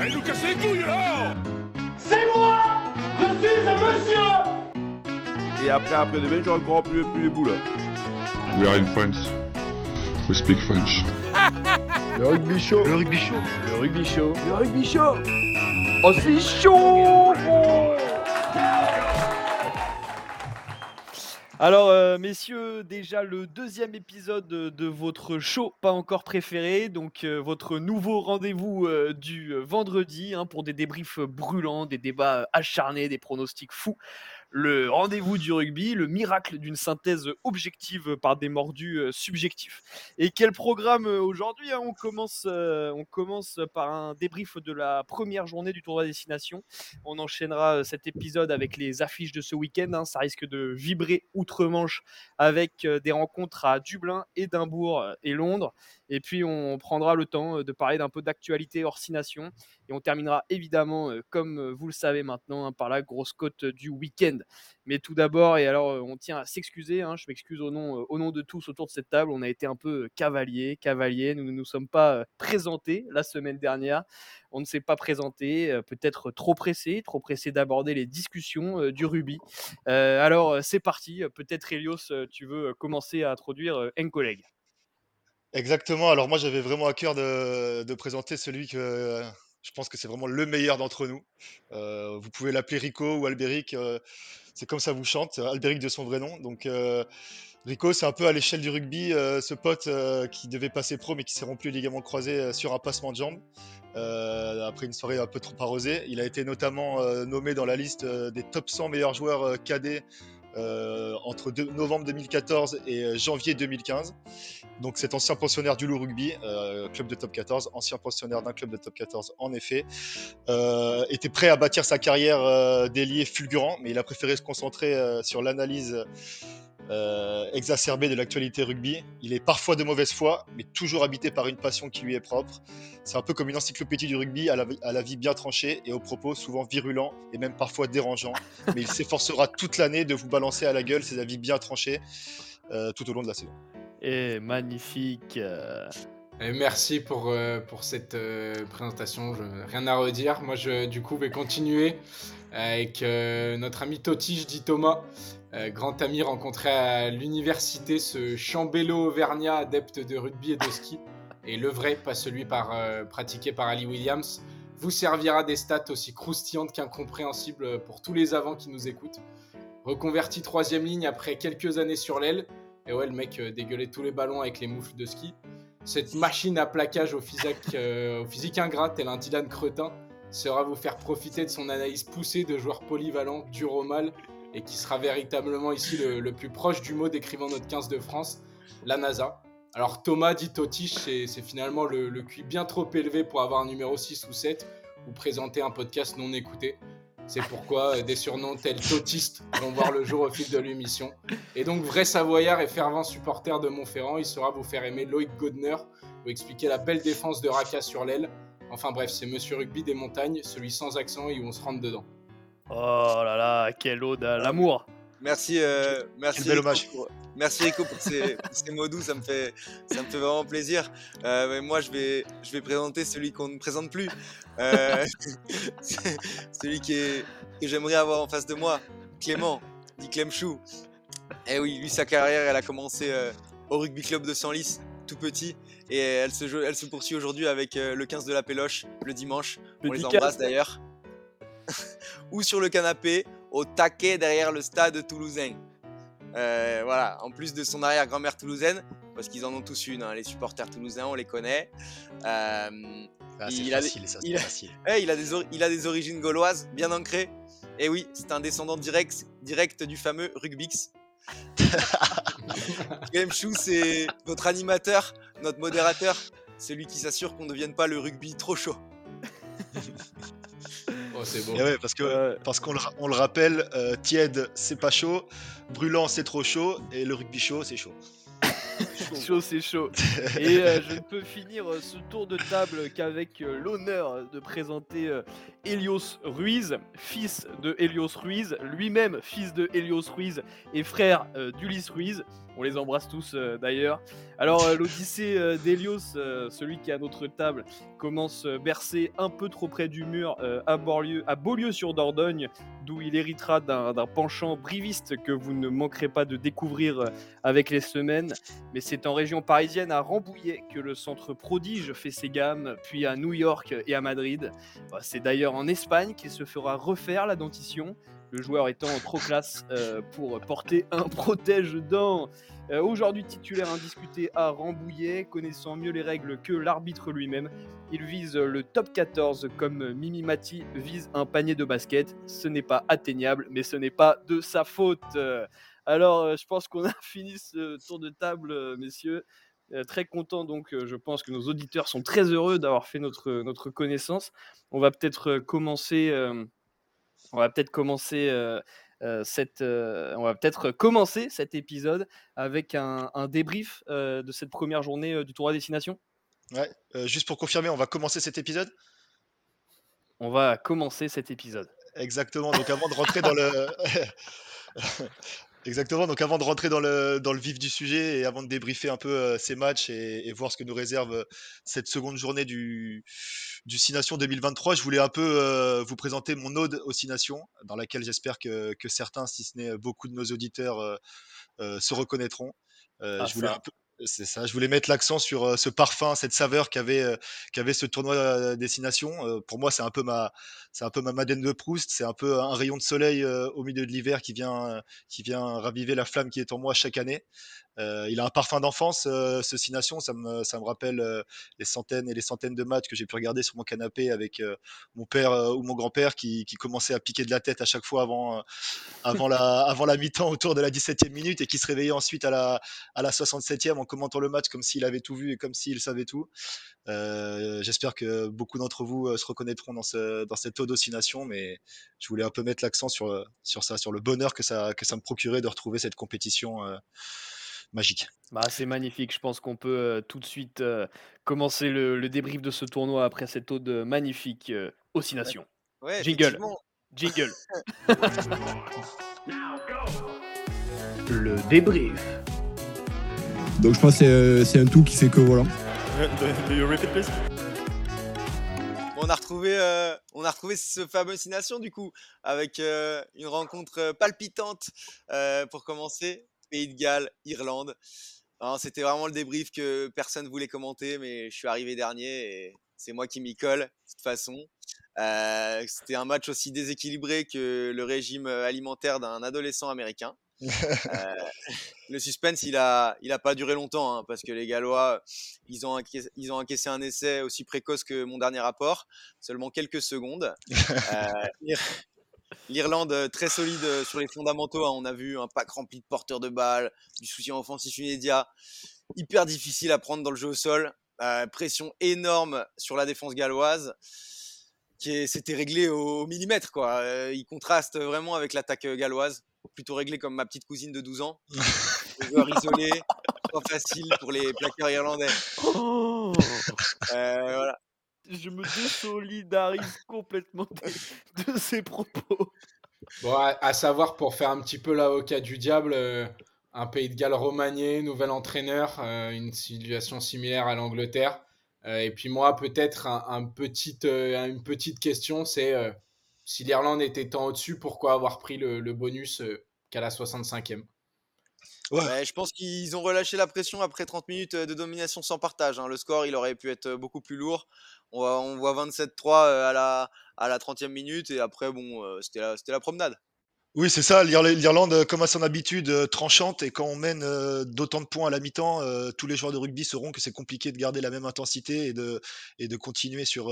Allez nous casser les couilles là C'est moi Je suis un monsieur Et après, après demain, je encore plus, plus les boules. We are in France. We speak French. Le rugby chaud. Le rugby chaud. Le rugby chaud. Le rugby chaud Oh, c'est chaud Alors, euh, messieurs, déjà le deuxième épisode de, votre show pas encore préféré, donc euh, votre nouveau rendez-vous euh, du vendredi hein, pour des débriefs brûlants, des débats acharnés, des pronostics fous. Le rendez-vous du rugby, le miracle d'une synthèse objective par des mordus euh, subjectifs. Et quel programme euh, aujourd'hui hein on, commence, euh, on commence par un débrief de la première journée du tournoi destination. On enchaînera cet épisode avec les affiches de ce week-end. hein. Ça risque de vibrer outre-Manche avec des rencontres à Dublin, Édimbourg et Londres. Et puis on prendra le temps de parler d'un peu d'actualité hors six nations. Et on terminera évidemment, euh, comme euh, vous le savez maintenant, hein, par la grosse cote du week-end. Mais tout d'abord, et alors euh, on tient à s'excuser, hein, je m'excuse au nom, euh, au nom de tous autour de cette table, on a été un peu euh, cavalier, cavalier, nous ne nous sommes pas euh, présentés la semaine dernière, on ne s'est pas présenté, euh, peut-être trop pressé, trop pressé d'aborder les discussions euh, du rugby. Euh, alors euh, c'est parti, peut-être Elios, euh, tu veux euh, commencer à introduire euh, un collègue. Exactement. Alors moi, j'avais vraiment à cœur de, présenter celui que euh, je pense que c'est vraiment le meilleur d'entre nous. Euh, vous pouvez l'appeler Rico ou Albéric. euh, c'est comme ça vous chante. Albéric de son vrai nom. Donc euh, Rico, c'est un peu à l'échelle du rugby, euh, ce pote euh, qui devait passer pro mais qui s'est rompu croisés euh, sur un passement de jambe. euh, après une soirée un peu trop arrosée. Il a été notamment euh, nommé dans la liste euh, des top 100 meilleurs joueurs euh, cadets euh, entre deux- novembre 2014 et euh, janvier 2015. Donc cet ancien pensionnaire du Loup Rugby, euh, club de top 14, ancien pensionnaire d'un club de top 14 en effet, euh, était prêt à bâtir sa carrière euh, d'ailier fulgurant, mais il a préféré se concentrer euh, sur l'analyse euh, exacerbée de l'actualité rugby. Il est parfois de mauvaise foi, mais toujours habité par une passion qui lui est propre. C'est un peu comme une encyclopédie du rugby à la, à la vie bien tranchée et aux propos souvent virulents et même parfois dérangeants. Mais il s'efforcera toute l'année de vous balancer à la gueule ses avis bien tranchés euh, tout au long de la saison. Et magnifique. euh, Et merci pour, euh, pour cette euh, présentation. Je, rien à redire. Moi, je, du coup, vais continuer avec euh, notre ami Totiche, dit Thomas, grand ami rencontré à l'université, ce chambello auvergnat adepte de rugby et de ski. Et le vrai, pas celui par, euh, pratiqué par Ali Williams, vous servira des stats aussi croustillantes qu'incompréhensibles pour tous les avants qui nous écoutent. Reconverti troisième ligne après quelques années sur l'aile. Et ouais, le mec euh, dégueulait tous les ballons avec les moufles de ski. Cette machine à plaquage au physique, euh, au physique ingrat, tel un Dylan Cretin, sera vous faire profiter de son analyse poussée de joueurs polyvalents, durs au mal, et qui sera véritablement ici le, le plus proche du mot décrivant notre 15 de France, la NASA. Alors Thomas dit Totiche, c'est finalement le, le QI bien trop élevé pour avoir un numéro 6 ou 7 ou présenter un podcast non écouté. C'est pourquoi des surnoms tels Totiste vont voir le jour au fil de l'émission. Et donc, vrai savoyard et fervent supporter de Montferrand, il saura vous faire aimer Loïc Godner, vous expliquer la belle défense de Raka sur l'aile. Enfin bref, c'est Monsieur Rugby des montagnes, celui sans accent et où on se rentre dedans. Oh là là, quelle ode à l'amour. Merci, euh, merci, Quel bel hommage. pour, merci Rico pour ces, pour ces mots doux, ça me fait, ça me fait vraiment plaisir. Euh, mais moi, je vais, je vais présenter celui qu'on ne présente plus, Euh, c'est- celui qui est, que j'aimerais avoir en face de moi, Clément, dit Clemchou. Et oui, lui, sa carrière, elle a commencé euh, au rugby club de Senlis, tout petit, et elle se, joue- elle se poursuit aujourd'hui avec euh, le 15 de la Péloche le dimanche. On les embrasse d'ailleurs. Ou sur le canapé, au taquet derrière le stade toulousain. Euh, voilà, en plus de son arrière-grand-mère toulousaine, parce qu'ils en ont tous une, hein, les supporters toulousains, on les connaît. Euh, Ah, Il a des- facile, ça, il c'est a- facile. eh, il, a des or- il a des origines gauloises bien ancrées. Et oui, c'est un descendant direct, direct du fameux Rugbix. Game Chou, c'est notre animateur, notre modérateur, celui qui s'assure qu'on ne devienne pas le rugby trop chaud. Oh, c'est beau. Et ouais, parce que Ouais. parce qu'on le, on le rappelle, euh, tiède c'est pas chaud, brûlant c'est trop chaud, et le rugby chaud c'est chaud. Chaud, c'est chaud. Et euh, je ne peux finir euh, ce tour de table qu'avec euh, l'honneur de présenter euh, Helios Ruiz, fils de Helios Ruiz, lui-même fils de Helios Ruiz et frère euh, d'Ulysse Ruiz. On les embrasse tous euh, d'ailleurs. Alors euh, l'Odyssée euh, d'Hélios, euh, celui qui est à notre table, commence bercé un peu trop près du mur à, Beaulieu, à Beaulieu-sur-Dordogne, d'où il héritera d'un penchant briviste que vous ne manquerez pas de découvrir avec les semaines. Mais c'est en région parisienne, à Rambouillet, que le centre prodige fait ses gammes, puis à New York et à Madrid. Bah, C'est d'ailleurs en Espagne qu'il se fera refaire la dentition, le joueur étant trop classe euh, pour porter un protège-dents. Euh, Aujourd'hui titulaire indiscuté à Rambouillet, connaissant mieux les règles que l'arbitre lui-même, il vise le top 14 comme Mimi Mati vise un panier de basket. Ce n'est pas atteignable, mais ce n'est pas de sa faute. Alors, euh, je pense qu'on a fini ce tour de table, messieurs. Très content, donc je pense que nos auditeurs sont très heureux d'avoir fait notre, connaissance. On va peut-être commencer. On va peut-être commencer. euh, euh, cette, euh, on va peut-être commencer cet épisode avec un, un débrief de cette première journée du tour à destination. Ouais, juste pour confirmer, on va commencer cet épisode? On va commencer cet épisode. Exactement. Donc avant de rentrer dans le Exactement. Donc avant de rentrer dans le, dans le vif du sujet et avant de débriefer un peu euh, ces matchs et, et voir ce que nous réserve euh, cette seconde journée du, du Six Nations 2023, je voulais un peu euh, vous présenter mon ode aux Six Nations, dans laquelle j'espère que, que certains, si ce n'est beaucoup de nos auditeurs, euh, se reconnaîtront. Euh, Ah, je voulais un peu- c'est ça, je voulais mettre l'accent sur ce parfum, cette saveur qu'avait qu'avait ce tournoi euh, Destination. Pour moi, c'est un peu ma c'est un peu ma Madeleine de Proust, c'est un peu un rayon de soleil au milieu de l'hiver qui vient qui vient raviver la flamme qui est en moi chaque année. Euh, il a un parfum d'enfance, euh, ce Six Nations. Ça me, rappelle euh, les centaines et les centaines de matchs que j'ai pu regarder sur mon canapé avec mon père ou mon grand-père qui, commençait à piquer de la tête à chaque fois avant, la, mi-temps autour de la 17e minute et qui se réveillait ensuite à la, à la 67e en commentant le match comme s'il avait tout vu et comme s'il savait tout. J'espère que beaucoup d'entre vous se reconnaîtront dans, ce, dans cette Nations, mais je voulais un peu mettre l'accent sur, ça, sur le bonheur que ça, me procurait de retrouver cette compétition magique. Bah, c'est magnifique. Je pense qu'on peut euh, tout de suite euh, commencer le, le débrief de ce tournoi après cette ode magnifique euh, aux Nations. Ouais, Jingle. Jingle. Le débrief. Donc je pense que c'est, euh, un tout qui fait que voilà. Bon, on a retrouvé, euh, on a retrouvé ce fameux Six Nations du coup avec euh, une rencontre euh, palpitante euh, pour commencer. Pays de Galles, Irlande. Alors, C'était vraiment le débrief que personne voulait commenter, mais je suis arrivé dernier et c'est moi qui m'y colle de toute façon. Euh, C'était un match aussi déséquilibré que le régime euh, alimentaire d'un adolescent américain. Euh, le suspense, il a, il a pas duré longtemps hein, parce que les Gallois, ils ont, encaissé, ils ont encaissé un essai aussi précoce que mon dernier rapport, seulement quelques secondes. Euh, L'Irlande euh, très solide euh, sur les fondamentaux. hein. On a vu un pack rempli de porteurs de balles, du soutien offensif immédiat, hyper difficile à prendre dans le jeu au sol. Euh, pression énorme sur la défense galloise qui s'était réglée au, au millimètre. Quoi. Euh, il contraste vraiment avec l'attaque galloise, plutôt réglée comme ma petite cousine de 12 ans. Les joueurs isolés, pas facile pour les plaqueurs irlandais. Oh Euh, voilà. Je me désolidarise complètement de, de ces propos. Bon, à, à savoir, pour faire un petit peu l'avocat du diable, euh, un pays de Galles remanié, nouvel entraîneur, euh, une situation similaire à l'Angleterre. Euh, et puis moi, peut-être un, un petit, euh, une petite question, c'est euh, si l'Irlande était tant au-dessus, pourquoi avoir pris le, le bonus euh, qu'à la 65e Ouais. Ouais, je pense qu'ils ont relâché la pression après 30 minutes de domination sans partage. hein. Le score, il aurait pu être beaucoup plus lourd. On, voit- on voit 27-3 euh, à la, à la 30e minute et après, bon, euh, c'était la, la promenade. Oui, c'est ça. l'Irla- L'Irlande, euh, comme à son habitude, tranchante. Et quand on mène d'autant de points à la mi-temps, tous les joueurs de rugby sauront que c'est compliqué de garder la même intensité et de, et de continuer sur,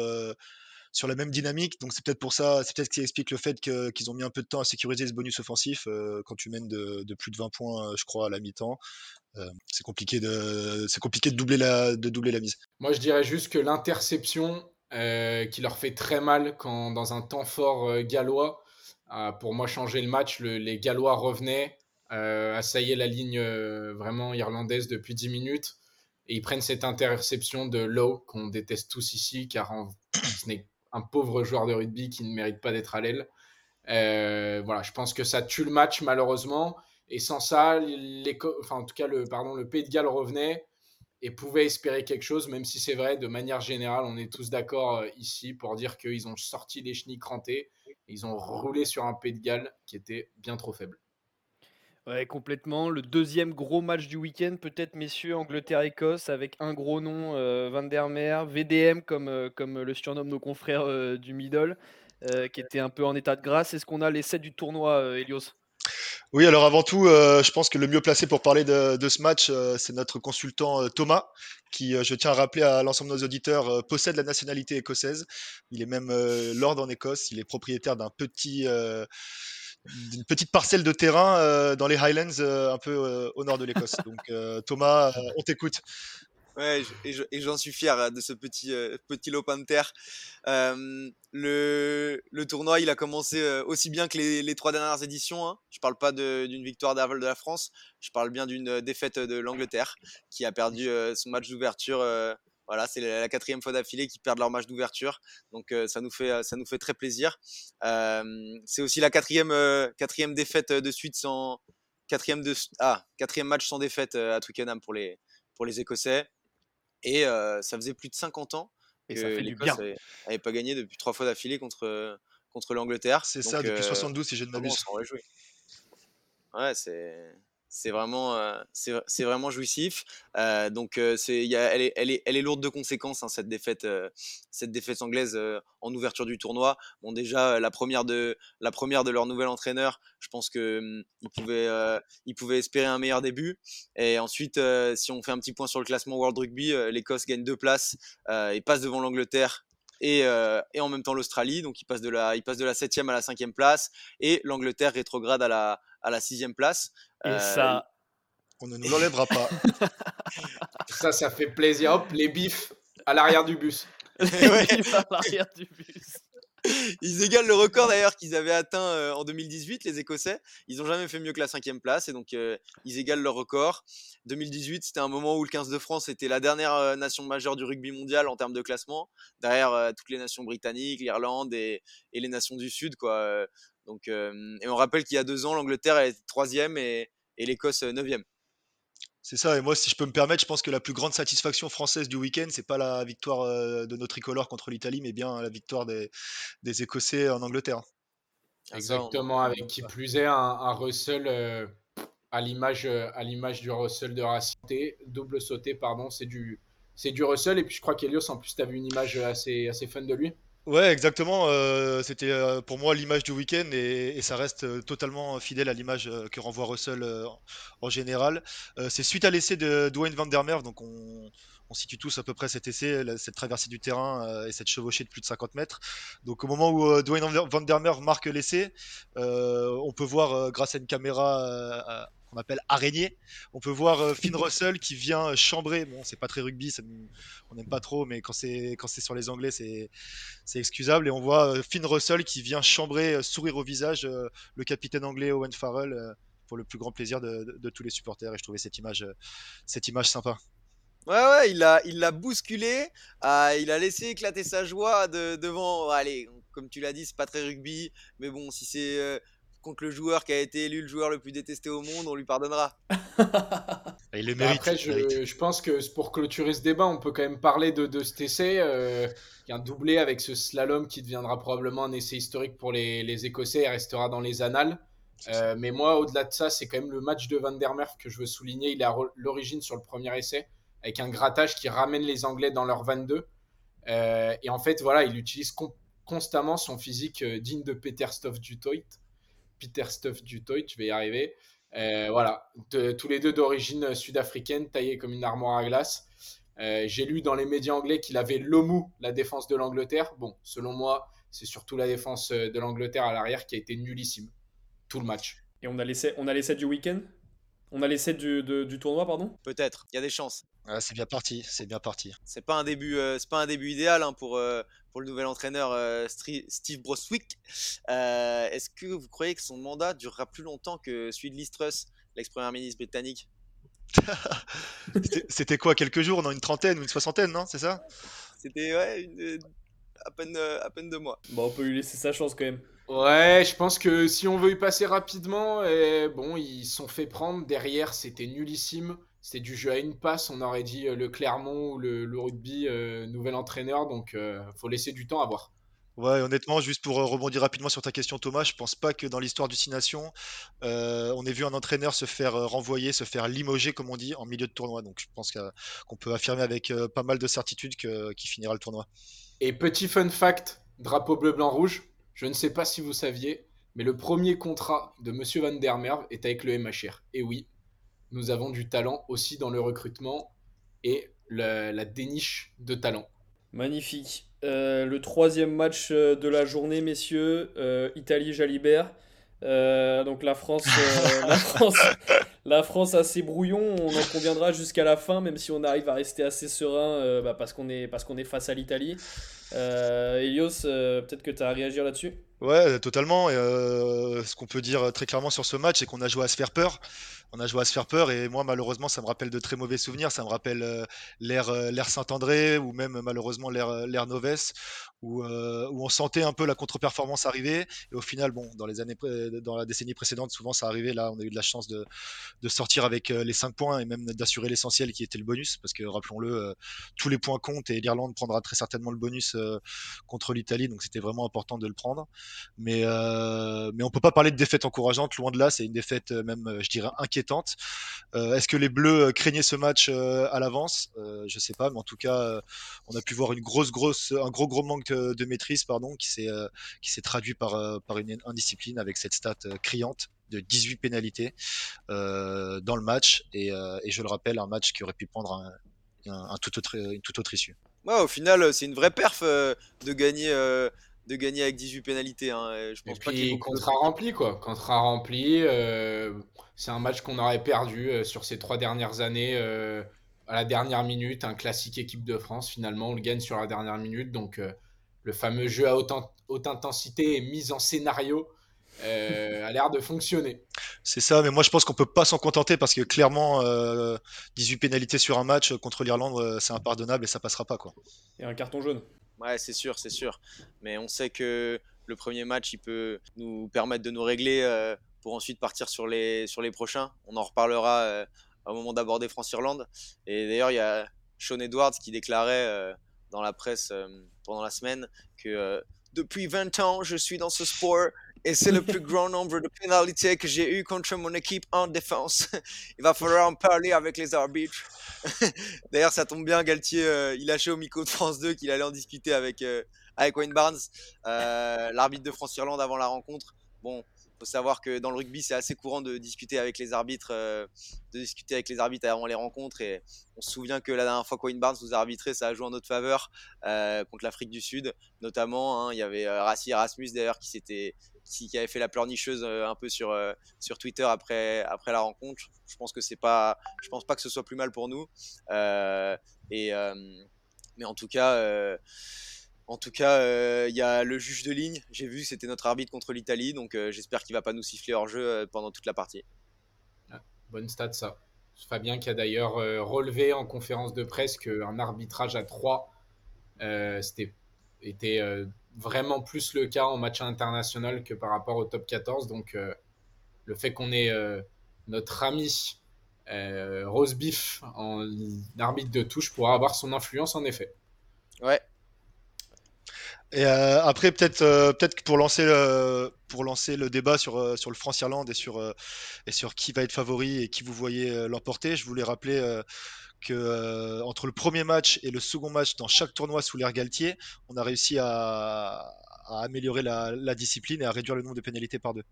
sur la même dynamique. Donc c'est peut-être pour ça, c'est peut-être ce qui explique le fait qu'ils ont mis un peu de temps à sécuriser ce bonus offensif. euh, quand tu mènes de, plus de 20 points, euh, je crois, à la mi-temps, euh, c'est compliqué de, c'est compliqué de doubler la, de doubler la mise. Moi, je dirais juste que l'interception qui leur fait très mal quand, dans un temps fort gallois, pour moi changé le match. Le- les Gallois revenaient, assaillaient la ligne vraiment irlandaise depuis 10 minutes. Et ils prennent cette interception de Lowe, qu'on déteste tous ici, car en- ce n'est un pauvre joueur de rugby qui ne mérite pas d'être à l'aile. Euh, voilà, je pense que ça tue le match, malheureusement. Et sans ça, en tout cas, le, pardon, le Pays de Galles revenait et pouvait espérer quelque chose, même si c'est vrai, de manière générale, on est tous d'accord euh, ici pour dire qu'ils ont sorti les chenilles crantées, ils ont roulé sur un Pays de Galles qui était bien trop faible. Ouais, complètement. Le deuxième gros match du week-end, peut-être, messieurs, Angleterre-Écosse, avec un gros nom, euh, Van der Meer, VDM, comme, euh, comme le surnomment nos confrères euh, du middle, qui était un peu en état de grâce. Est-ce qu'on a les 7 du tournoi, Elios? Oui, alors avant tout, je pense que le mieux placé pour parler de, de ce match, c'est notre consultant Thomas, qui, je tiens à rappeler à l'ensemble de nos auditeurs, possède la nationalité écossaise. Il est même lord en Écosse. Il est propriétaire d'un petit d'une petite parcelle de terrain euh, dans les Highlands, euh, un peu euh, au nord de l'Écosse. Donc Thomas, on t'écoute. Ouais, et j'en suis fier de ce petit, petit lopin de terre. le, le, tournoi, il a commencé aussi bien que les, les trois dernières éditions. Hein. Je parle pas d'une victoire d'aval de la France, je parle bien d'une défaite de l'Angleterre, qui a perdu son match d'ouverture voilà, c'est la quatrième fois d'affilée qu'ils perdent leur match d'ouverture. Donc euh, ça, nous fait, euh, ça nous fait très plaisir. Euh, c'est aussi la quatrième, quatrième défaite de suite sans. Quatrième, de, ah, quatrième match sans défaite à Twickenham pour les, pour les Écossais. Et ça faisait plus de 50 ans que l'Écosse n'avait pas gagné depuis trois fois d'affilée contre, contre l'Angleterre. C'est ça, depuis 72 si je ne m'abuse. Ouais, c'est c'est vraiment, euh, vraiment jouissif. Euh, donc, euh, elle, est, elle, est, lourde de conséquences, hein, cette, défaite, cette défaite anglaise en ouverture du tournoi. Bon, déjà, la première de, la première de leur nouvel entraîneur, je pense qu'ils hum, pouvaient, il pouvait espérer un meilleur début. Et ensuite, si on fait un petit point sur le classement World Rugby, l'Écosse gagne deux places et passe devant l'Angleterre et, et, en même temps l'Australie. Donc il passe de la, il passe de la septième à la cinquième place et l'Angleterre rétrograde à la, à la sixième place. Et euh, ça. On ne nous l'enlèvera pas. ça, ça fait plaisir. Hop, les bifs à l'arrière du bus. les bifs à l'arrière du bus. Ils égalent le record d'ailleurs qu'ils avaient atteint en 2018, les Écossais. Ils n'ont jamais fait mieux que la cinquième place et donc ils égalent leur record. 2018, c'était un moment où le 15 de France était la dernière nation majeure du rugby mondial en termes de classement, derrière toutes les nations britanniques, l'Irlande et, les nations du Sud. Quoi. Donc, et on rappelle qu'il y a deux ans, l'Angleterre est troisième et l'Écosse neuvième. C'est ça, et moi, si je peux me permettre, je pense que la plus grande satisfaction française du week-end, c'est pas la victoire de nos tricolores contre l'Italie, mais bien la victoire des, des Écossais en Angleterre. Exactement, avec qui plus est un, Russell à l'image à l'image du Russell de Racing, double sauté, pardon, c'est du c'est du Russell, et puis je crois qu'Elios, en plus, tu as vu une image assez, assez fun de lui. Ouais, exactement. Euh, c'était euh, pour moi l'image du week-end et, ça reste euh, totalement fidèle à l'image que renvoie Russell en général. c'est suite à l'essai de Dwayne Van Der Merwe, donc on, situe tous à peu près cet essai, cette traversée du terrain et cette chevauchée de plus de 50 mètres. Donc au moment où Dwayne Van Der Merwe marque l'essai, on peut voir grâce à une caméra qu'on appelle araignée. On peut voir euh, Finn Russell qui vient chambrer. Bon, c'est pas très rugby, on n'aime pas trop, mais quand c'est sur les Anglais, c'est excusable. Et on voit euh, Finn Russell qui vient chambrer, euh, sourire au visage, le capitaine anglais Owen Farrell pour le plus grand plaisir de, tous les supporters. Et je trouvais cette image cette image sympa. Ouais, ouais, il l'a il l'a bousculé, il a laissé éclater sa joie devant. Allez, comme tu l'as dit, c'est pas très rugby, mais bon, si c'est contre le joueur qui a été élu le joueur le plus détesté au monde, on lui pardonnera. il le mérite. Après, je, pense que pour clôturer ce débat, on peut quand même parler de, de cet essai, euh, qui est un doublé avec ce slalom qui deviendra probablement un essai historique pour les, les Écossais et restera dans les annales. Euh, mais moi, au-delà de ça, c'est quand même le match de Van der Merwe que je veux souligner. Il est à l'origine sur le premier essai, avec un grattage qui ramène les Anglais dans leur 22. Euh, et en fait, voilà, il utilise constamment son physique euh, digne de Peter Stoff du Toit. Peter Stuff du Toy, tu vas y arriver. Euh, voilà, tous les deux d'origine sud-africaine, taillés comme une armoire à glace. Euh, j'ai lu dans les médias anglais qu'il avait l'OMU, la défense de l'Angleterre. Bon, selon moi, c'est surtout la défense euh, de l'Angleterre à l'arrière qui a été nullissime. Tout le match. Et on a laissé, on a laissé du week-end? On a laissé du, du tournoi, pardon Peut-être, il y a des chances. Ah, c'est bien parti, c'est bien parti. C'est pas un début, c'est pas un début idéal hein, pour, pour le nouvel entraîneur euh, Steve Broswick. Euh, est-ce que vous croyez que son mandat durera plus longtemps que celui de Liz Truss, l'ex-premier ministre britannique? C'était quoi, quelques jours, non? Une trentaine ou une soixantaine, non? C'est ça? C'était ouais, à, peine, à peine deux mois. Bon, on peut lui laisser sa chance quand même. Ouais, je pense que si on veut y passer rapidement, eh, bon, ils se sont fait prendre. Derrière, c'était nullissime. C'était du jeu à une passe. On aurait dit euh, le Clermont ou le, le rugby, euh, nouvel entraîneur. Donc, euh, faut laisser du temps à voir. Ouais, honnêtement, juste pour euh, rebondir rapidement sur ta question, Thomas, je pense pas que dans l'histoire du Six Nations, euh, on ait vu un entraîneur se faire euh, renvoyer, se faire limoger, comme on dit, en milieu de tournoi. Donc, je pense qu'on peut affirmer avec pas mal de certitude qu'il finira le tournoi. Et petit fun fact, drapeau bleu, blanc, rouge. Je ne sais pas si vous saviez, mais le premier contrat de Monsieur Van der Merwe est avec le MHR. Et oui, nous avons du talent aussi dans le recrutement et le- la déniche de talent. Magnifique. Euh, le troisième match euh, de la journée, messieurs, euh, Italie-Jalibert. Euh, donc la France, euh, la France, la France assez brouillon. On en conviendra jusqu'à la fin, même si on arrive à rester assez serein euh, bah, parce qu'on est, parce qu'on est face à l'Italie. Euh, Elios, euh, peut-être que tu as à réagir là-dessus. Ouais, totalement. Euh, ce qu'on peut dire très clairement sur ce match, c'est qu'on a joué à se faire peur. On a joué à se faire peur et moi, malheureusement, ça me rappelle de très mauvais souvenirs. Ça me rappelle euh, l'ère Saint-André ou même malheureusement l'ère l'ère Novès où, où on sentait un peu la contre-performance arriver. Et au final, bon, dans les années, dans la décennie précédente, souvent ça arrivait. Là, on a eu de la chance de, de sortir avec les 5 points et même d'assurer l'essentiel qui était le bonus. Parce que rappelons-le, tous les points comptent et l'Irlande prendra très certainement le bonus euh, contre l'Italie. Donc c'était vraiment important de le prendre. Mais, euh, mais on peut pas parler de défaite encourageante, loin de là, c'est une défaite euh, même, je dirais, inquiétante. Est-ce que les Bleus craignaient ce match à l'avance? Je sais pas, mais en tout cas, on a pu voir une grosse, grosse, un gros, gros manque de, maîtrise, pardon, qui s'est traduit par, par une indiscipline avec cette stat criante de 18 pénalités dans le match. Et, et je le rappelle, un match qui aurait pu prendre un, un, un tout autre, une toute autre issue. Ouais, au final, euh, c'est une vraie perf euh, de gagner. euh, de gagner avec 18 pénalités. hein, et pas qu'il puis, beaucoup contrat rempli, quoi. Contrat rempli. euh, c'est un match qu'on aurait perdu euh, sur ces trois dernières années. euh, à la dernière minute, un classique équipe de France. Finalement, on le gagne sur la dernière minute. Donc, euh, le fameux jeu à haute, in- haute intensité et mise en scénario euh, a l'air de fonctionner. C'est ça, mais moi je pense qu'on peut pas s'en contenter parce que clairement, euh, 18 pénalités sur un match contre l'Irlande, euh, c'est impardonnable et ça passera pas quoi. Et un carton jaune. Ouais, c'est sûr, c'est sûr. Mais on sait que le premier match, il peut nous permettre de nous régler euh, pour ensuite partir sur les, sur les prochains. On en reparlera euh, au moment d'aborder France-Irlande. Et d'ailleurs, il y a Sean Edwards qui déclarait euh, dans la presse euh, pendant la semaine que euh, depuis 20 ans, je suis dans ce sport et c'est le plus grand nombre de pénalités que j'ai eu contre mon équipe en défense. Il va falloir en parler avec les arbitres. D'ailleurs, ça tombe bien, Galtier, euh, il lâchait au micro de France 2 qu'il allait en discuter avec, euh, avec Wayne Barnes, euh, l'arbitre de France-Irlande avant la rencontre. Bon, faut savoir que dans le rugby, c'est assez courant de discuter avec les arbitres, euh, de discuter avec les arbitres avant les rencontres. Et on se souvient que la dernière fois que Wayne Barnes nous a arbitré, ça a joué en notre faveur euh, contre l'Afrique du Sud, notamment. hein. il y avait euh, Rassi Erasmus d'ailleurs qui s'était qui, avait fait la pleurnicheuse euh, un peu sur, euh, sur Twitter après, après la rencontre. Je pense que c'est pas, je pense pas que ce soit plus mal pour nous. Euh, et, mais en tout cas, en tout cas, il y a le juge de ligne. J'ai vu c'était notre arbitre contre l'Italie, donc j'espère qu'il va pas nous siffler hors jeu pendant toute la partie. Bonne stat, ça. Fabien qui a d'ailleurs relevé en conférence de presse qu'un arbitrage à 3 euh, c'était, était euh, vraiment plus le cas en match international que par rapport au top 14. Donc, euh, le fait qu'on ait euh, notre ami euh, Rose Beef en arbitre de touche pourra avoir son influence en effet. Ouais. Et euh, après, peut-être euh, peut-être que pour lancer le, pour lancer le débat sur, sur le France-Irlande et sur, et sur qui va être favori et qui vous voyez l'emporter, je voulais rappeler euh, que euh, entre le premier match et le second match dans chaque tournoi sous l'ère Galtier, on a réussi à, améliorer la, discipline et à réduire le nombre de pénalités par deux.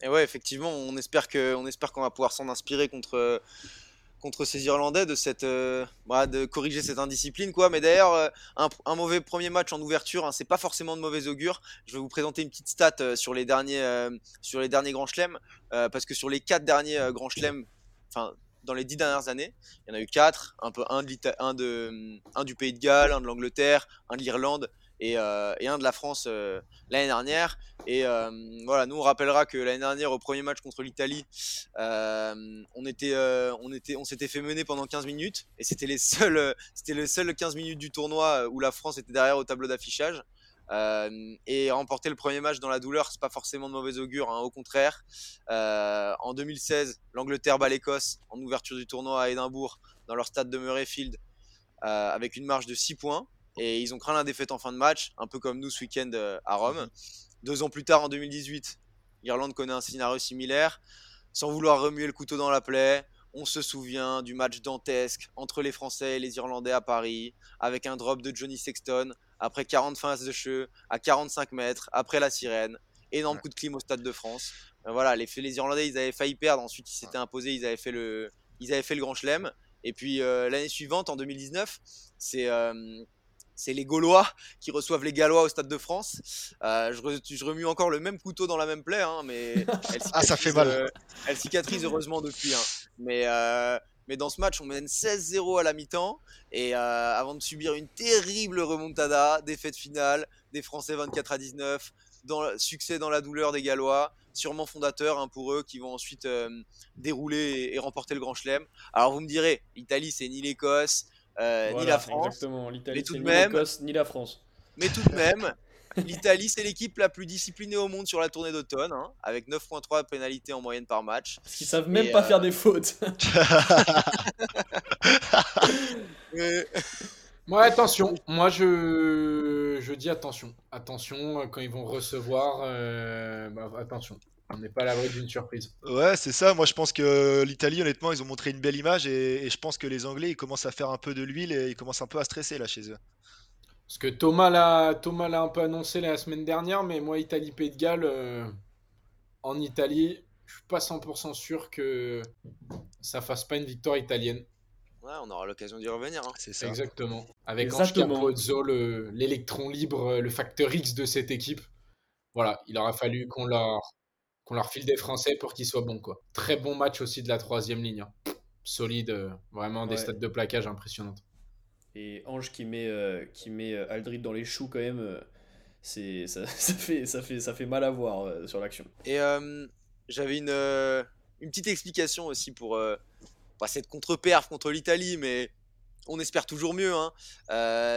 Et ouais, effectivement, on espère qu'on va pouvoir s'en inspirer contre, ces Irlandais euh, bah, de corriger cette indiscipline, quoi. Mais d'ailleurs, euh, un, mauvais premier match en ouverture, hein, c'est pas forcément de mauvais augure. Je vais vous présenter une petite stat sur les derniers, sur les derniers grands chelems, parce que sur les quatre derniers grands chelems, enfin dans les dix dernières années, il y en a eu quatre, un peu un de, un de, un du Pays de Galles, un de l'Angleterre, un de l'Irlande et, euh, et un de la France euh, l'année dernière. Et euh, voilà, nous on rappellera que l'année dernière au premier match contre l'Italie, on était, on était, on s'était fait mener pendant 15 minutes et c'était les seuls, c'était les seuls 15 minutes du tournoi où la France était derrière au tableau d'affichage. Euh, et remporter le premier match dans la douleur, c'est pas forcément de mauvais augure, hein, au contraire. Euh, en 2016, l'Angleterre bat l'Écosse en ouverture du tournoi à Édimbourg, dans leur stade de Murrayfield, euh, avec une marge de 6 points. Et ils ont craint la défaite en fin de match, un peu comme nous ce week-end euh, à Rome. Deux ans plus tard, en 2018, l'Irlande connaît un scénario similaire. Sans vouloir remuer le couteau dans la plaie, on se souvient du match dantesque entre les Français et les Irlandais à Paris, avec un drop de Johnny Sexton après 40 phases de jeu à 45 mètres, après la sirène. Énorme coup de clim au Stade de France. Euh, voilà, les, les Irlandais, ils avaient failli perdre. Ensuite, ils s'étaient imposés, ils avaient fait le, ils avaient fait le Grand Chelem. Et puis euh, l'année suivante, en 2019, c'est euh, c'est les Gaulois qui reçoivent les Gallois au Stade de France. Euh, je, re- je remue encore le même couteau dans la même plaie, hein, mais elle Ah, ça fait mal. euh, elle cicatrise heureusement depuis. hein. Mais, euh, mais dans ce match, on mène 16-0 à la mi-temps. Et euh, avant de subir une terrible remontada, défaite finale des Français 24 à 19, dans, le- succès dans la douleur des Gallois, sûrement fondateur hein, pour eux qui vont ensuite euh, dérouler et, et remporter le Grand Chelem. Alors vous me direz, l'Italie c'est ni l'Écosse, euh, ni la France. Exactement, l'Italie, c'est ni l'Écosse, ni la France. Mais tout de même, l'Italie, c'est l'équipe la plus disciplinée au monde sur la tournée d'automne, hein, avec 9.3 pénalités en moyenne par match. Parce qu'ils savent même Et, pas euh, faire des fautes. Euh, Moi, attention. Moi, je, je dis attention. Attention euh, quand ils vont recevoir. euh, bah, attention. On n'est pas à l'abri d'une surprise. Ouais, c'est ça. Moi, je pense que l'Italie, honnêtement, ils ont montré une belle image et, et je pense que les Anglais, ils commencent à faire un peu de l'huile et ils commencent un peu à stresser là chez eux. Parce que Thomas l'a Thomas l'a un peu annoncé la semaine dernière, mais moi, Italie-Pays de Galles, euh, en Italie, je suis pas 100% sûr que ça fasse pas une victoire italienne. Ouais, on aura l'occasion d'y revenir. hein. C'est ça. Exactement. Avec Ange Exactement. Capozzo, le- l'électron libre, euh, le facteur X de cette équipe. Voilà, il aura fallu qu'on leur, qu'on leur file des Français pour qu'ils soient bons. Quoi. Très bon match aussi de la troisième ligne. hein. Solide, euh, vraiment des Ouais. stats de plaquage impressionnantes. Et Ange qui met, euh, qui met euh, Aldrid dans les choux quand même, euh, c'est ça, fait, ça, fait, ça fait mal à voir euh, sur l'action. Et j'avais une, une petite explication aussi pour pas cette contre-perf contre l'Italie, mais on espère toujours mieux. hein.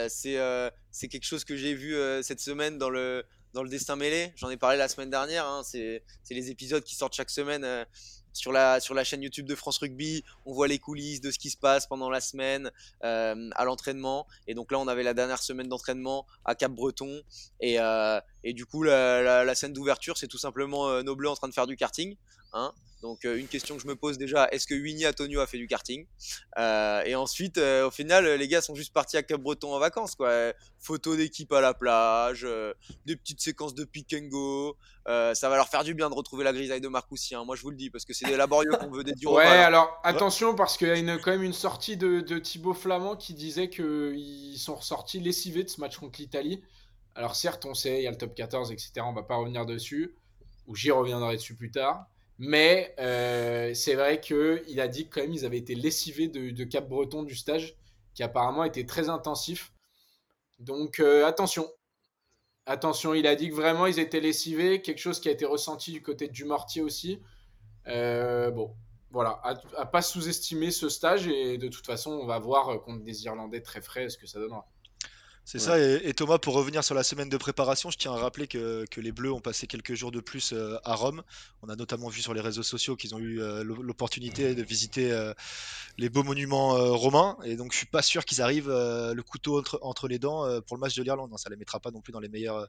C'est quelque chose que j'ai vu cette semaine dans le, dans le Destin Mêlé. J'en ai parlé la semaine dernière. hein. C'est les épisodes qui sortent chaque semaine sur, la, chaîne YouTube de France Rugby. On voit les coulisses de ce qui se passe pendant la semaine euh, à l'entraînement. Et donc là, on avait la dernière semaine d'entraînement à Cap-Breton. Et, euh, et du coup, la, scène d'ouverture, c'est tout simplement euh, en train de faire du karting. Hein donc euh, une question que je me pose déjà, est-ce que Winnie Antonio a fait du karting? Euh, Et ensuite, euh, au final, les gars sont juste partis à Cap-Breton en vacances. Quoi. Photos d'équipe à la plage, des petites séquences de pick and go. Ça va leur faire du bien de retrouver la grisaille de Marcoussi. hein. Moi, je vous le dis, parce que c'est des laborieux qu'on veut des durs Ouais, alors attention parce qu'il y a une, quand même une sortie de, de Thibaut Flamand qui disait qu'ils sont ressortis lessivés de ce match contre l'Italie. Alors certes, on sait, il y a le top 14, etc. On va pas revenir dessus, ou j'y reviendrai dessus plus tard. Mais euh, c'est vrai qu'il a dit que quand même ils avaient été lessivés de, de Cap Breton du stage, qui apparemment était très intensif. Donc euh, attention. Attention, il a dit que vraiment ils étaient lessivés, quelque chose qui a été ressenti du côté du Mortier aussi. Euh, bon, voilà, à, à pas sous-estimer ce stage et de toute façon, on va voir contre des Irlandais très frais ce que ça donnera. C'est ça, et, et Thomas, pour revenir sur la semaine de préparation, je tiens à rappeler que, que les Bleus ont passé quelques jours de plus euh, à Rome. On a notamment vu sur les réseaux sociaux qu'ils ont eu euh, l'o- l'opportunité de visiter euh, les beaux monuments euh, romains, et donc je suis pas sûr qu'ils arrivent euh, le couteau entre, entre les dents euh, pour le match de l'Irlande. Ça les mettra pas non plus dans les meilleures,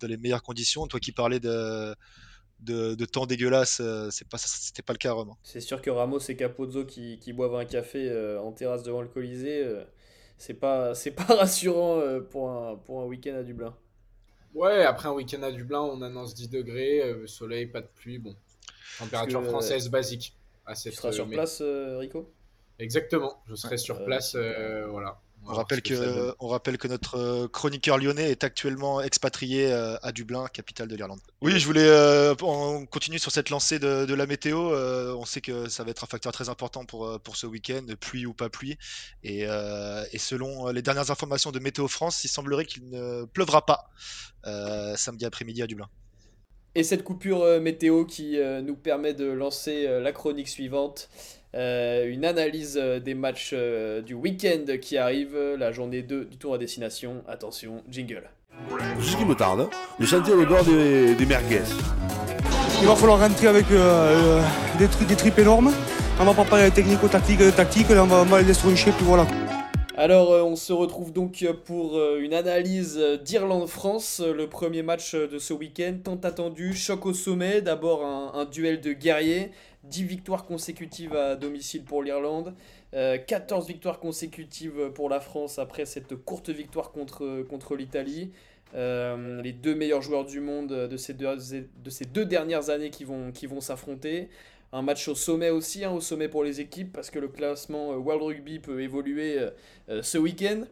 dans les meilleures conditions. Toi qui parlais de, de, de temps dégueulasse, euh, c'est pas, c'était pas le cas à Rome. hein. C'est sûr que Ramos et Capozzo qui, qui boivent un café euh, en terrasse devant le Colisée, euh, c'est pas, c'est pas rassurant euh, pour un, pour un week-end à Dublin. Ouais, après un week-end à Dublin, on annonce 10 degrés, euh, soleil, pas de pluie, bon. Température que, française basique. À Tu seras sur euh, place, euh, Rico? Exactement, je serai sur Euh, place, euh, voilà. On rappelle, que on rappelle notre euh, chroniqueur lyonnais est actuellement expatrié euh, à Dublin, capitale de l'Irlande. Oui, je voulais, euh, on continue sur cette lancée de, de la météo. euh, on sait que ça va être un facteur très important pour, pour ce week-end, pluie ou pas pluie. Et, euh, et selon les dernières informations de Météo France, il semblerait qu'il ne pleuvra pas euh, samedi après-midi à Dublin. Et cette coupure météo qui nous permet de lancer la chronique suivante, euh, une analyse euh, des matchs euh, du week-end qui arrive, la journée 2 du tour à destination. Attention, jingle. Tout ce qui me tarde, de sentir l'odeur des, des merguez. Il va falloir rentrer avec euh, euh, des, tripes énormes. On va pas parler technico-tactique, euh, tactique, là on va, on va les déstroncher, puis voilà. Alors, on se retrouve donc pour une analyse d'Irlande-France, le premier match de ce week-end, tant attendu, choc au sommet, d'abord un, un duel de guerriers, 10 victoires consécutives à domicile pour l'Irlande, euh, 14 victoires consécutives pour la France après cette courte victoire contre, contre l'Italie. Euh, les deux meilleurs joueurs du monde de ces deux, de ces deux dernières années qui vont, qui vont s'affronter. Un match au sommet aussi, hein, au sommet pour les équipes, parce que le classement euh, World Rugby peut évoluer euh, euh, ce week-end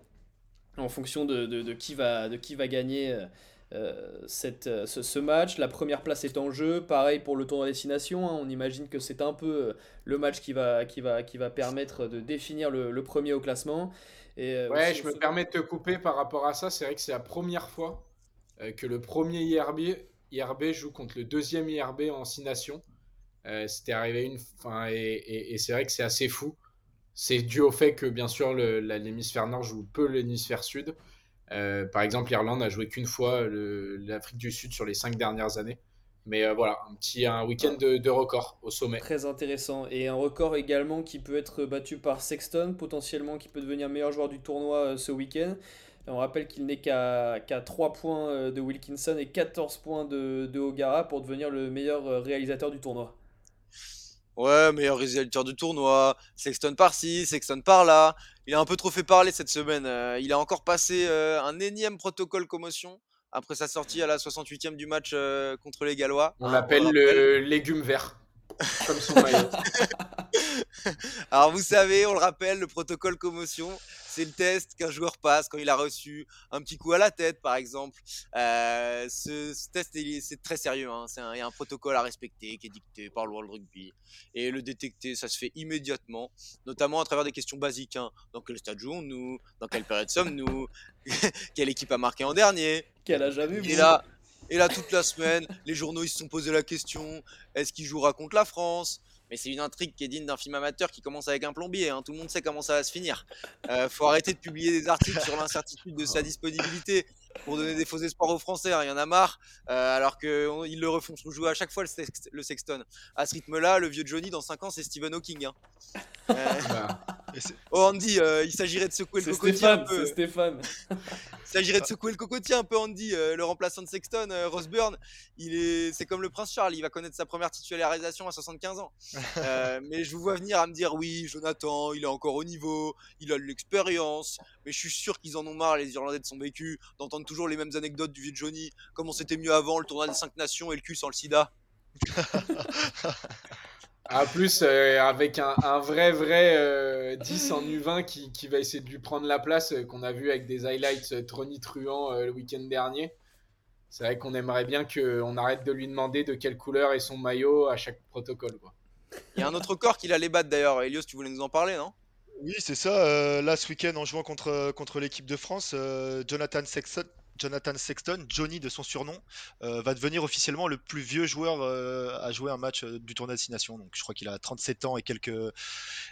en fonction de, de- qui, va, de qui va gagner euh, euh, cette, euh, ce, ce match. La première place est en jeu, pareil pour le tournoi destination. hein, on imagine que c'est un peu euh, le match qui va, qui va, qui va permettre de définir le, le premier au classement. Et, euh, Ouais, je me permets de te couper par rapport à ça. C'est vrai que c'est la première fois euh, que le premier IRB, IRB joue contre le deuxième IRB en 6 nations. C'était arrivé une. Enfin, et, et- et c'est vrai que c'est assez fou. C'est dû au fait que, bien sûr, l'hémisphère nord joue peu l'hémisphère sud. Euh, par exemple, l'Irlande a joué qu'une fois le- l'Afrique du Sud sur les cinq dernières années. Mais euh, voilà, un petit un week-end de, de record au sommet. Très intéressant. Et un record également qui peut être battu par Sexton, potentiellement qui peut devenir meilleur joueur du tournoi euh, ce week-end. On rappelle qu'il n'est qu'à qu'à 3 points euh, de Wilkinson et 14 points de, de O'Gara pour devenir le meilleur euh, réalisateur du tournoi. Ouais, meilleur réalisateur du tournoi, Sexton par-ci, Sexton par-là. Il a un peu trop fait parler cette semaine. euh, il a encore passé euh, un énième protocole commotion après sa sortie à la 68e du match euh, contre les Gallois. On l'appelle le légume vert, comme son maillot. Alors vous savez, on le rappelle, le protocole commotion, c'est le test qu'un joueur passe quand il a reçu un petit coup à la tête, par exemple. Euh, ce, ce test, c'est très sérieux. hein. Un- Il y a un protocole à respecter qui est dicté par le World Rugby. Et le détecter, ça se fait immédiatement, notamment à travers des questions basiques. hein. Dans quel stade jouons-nous? Dans quelle période sommes-nous? Quelle équipe a marqué en dernier? Quel âge avez-vous? Et là, et là, toute la semaine, les journaux ils se sont posé la question est-ce qu'il jouera contre la France Mais c'est une intrigue qui est digne d'un film amateur qui commence avec un plombier. hein. Tout le monde sait comment ça va se finir. Euh, faut arrêter de publier des articles sur l'incertitude de sa disponibilité pour donner des faux espoirs aux Français. hein. Il y en a marre. Euh, alors qu'ils le refont jouer à chaque fois le, sext- le Sexton. À ce rythme-là, le vieux Johnny, dans 5 ans, c'est Stephen Hawking. hein. Euh, oh, Andy, euh, il s'agirait de secouer le cocotier un peu. c'est Stéphane. Il s'agirait de secouer le cocotier un peu, Andy. Euh, le remplaçant de Sexton, euh, Ross Byrne, il est, c'est comme le prince Charles, il va connaître sa première titularisation à 75 ans. Euh, mais je vous vois venir à me dire, oui, Jonathan, il est encore au niveau, il a de l'expérience. Mais je suis sûr qu'ils en ont marre, les Irlandais de son vécu, d'entendre toujours les mêmes anecdotes du vieux Johnny, comment c'était mieux avant, le tournoi des 5 nations et le cul sans le sida? En plus, euh, avec un, un vrai, vrai euh, 10 en U20 qui, qui va essayer de lui prendre la place euh, qu'on a vu avec des highlights euh, tonitruants euh, le week-end dernier. C'est vrai qu'on aimerait bien qu'on arrête de lui demander de quelle couleur est son maillot à chaque protocole. Quoi. Il y a un autre corps qui allait battre d'ailleurs. Elios, tu voulais nous en parler, non? Oui, c'est ça. euh, là, ce week-end, en jouant contre, contre l'équipe de France, euh, Jonathan Sexton, Jonathan Sexton, Johnny de son surnom, euh, va devenir officiellement le plus vieux joueur euh, à jouer un match euh, du tournoi Destination. Donc, je crois qu'il a 37 ans et quelques,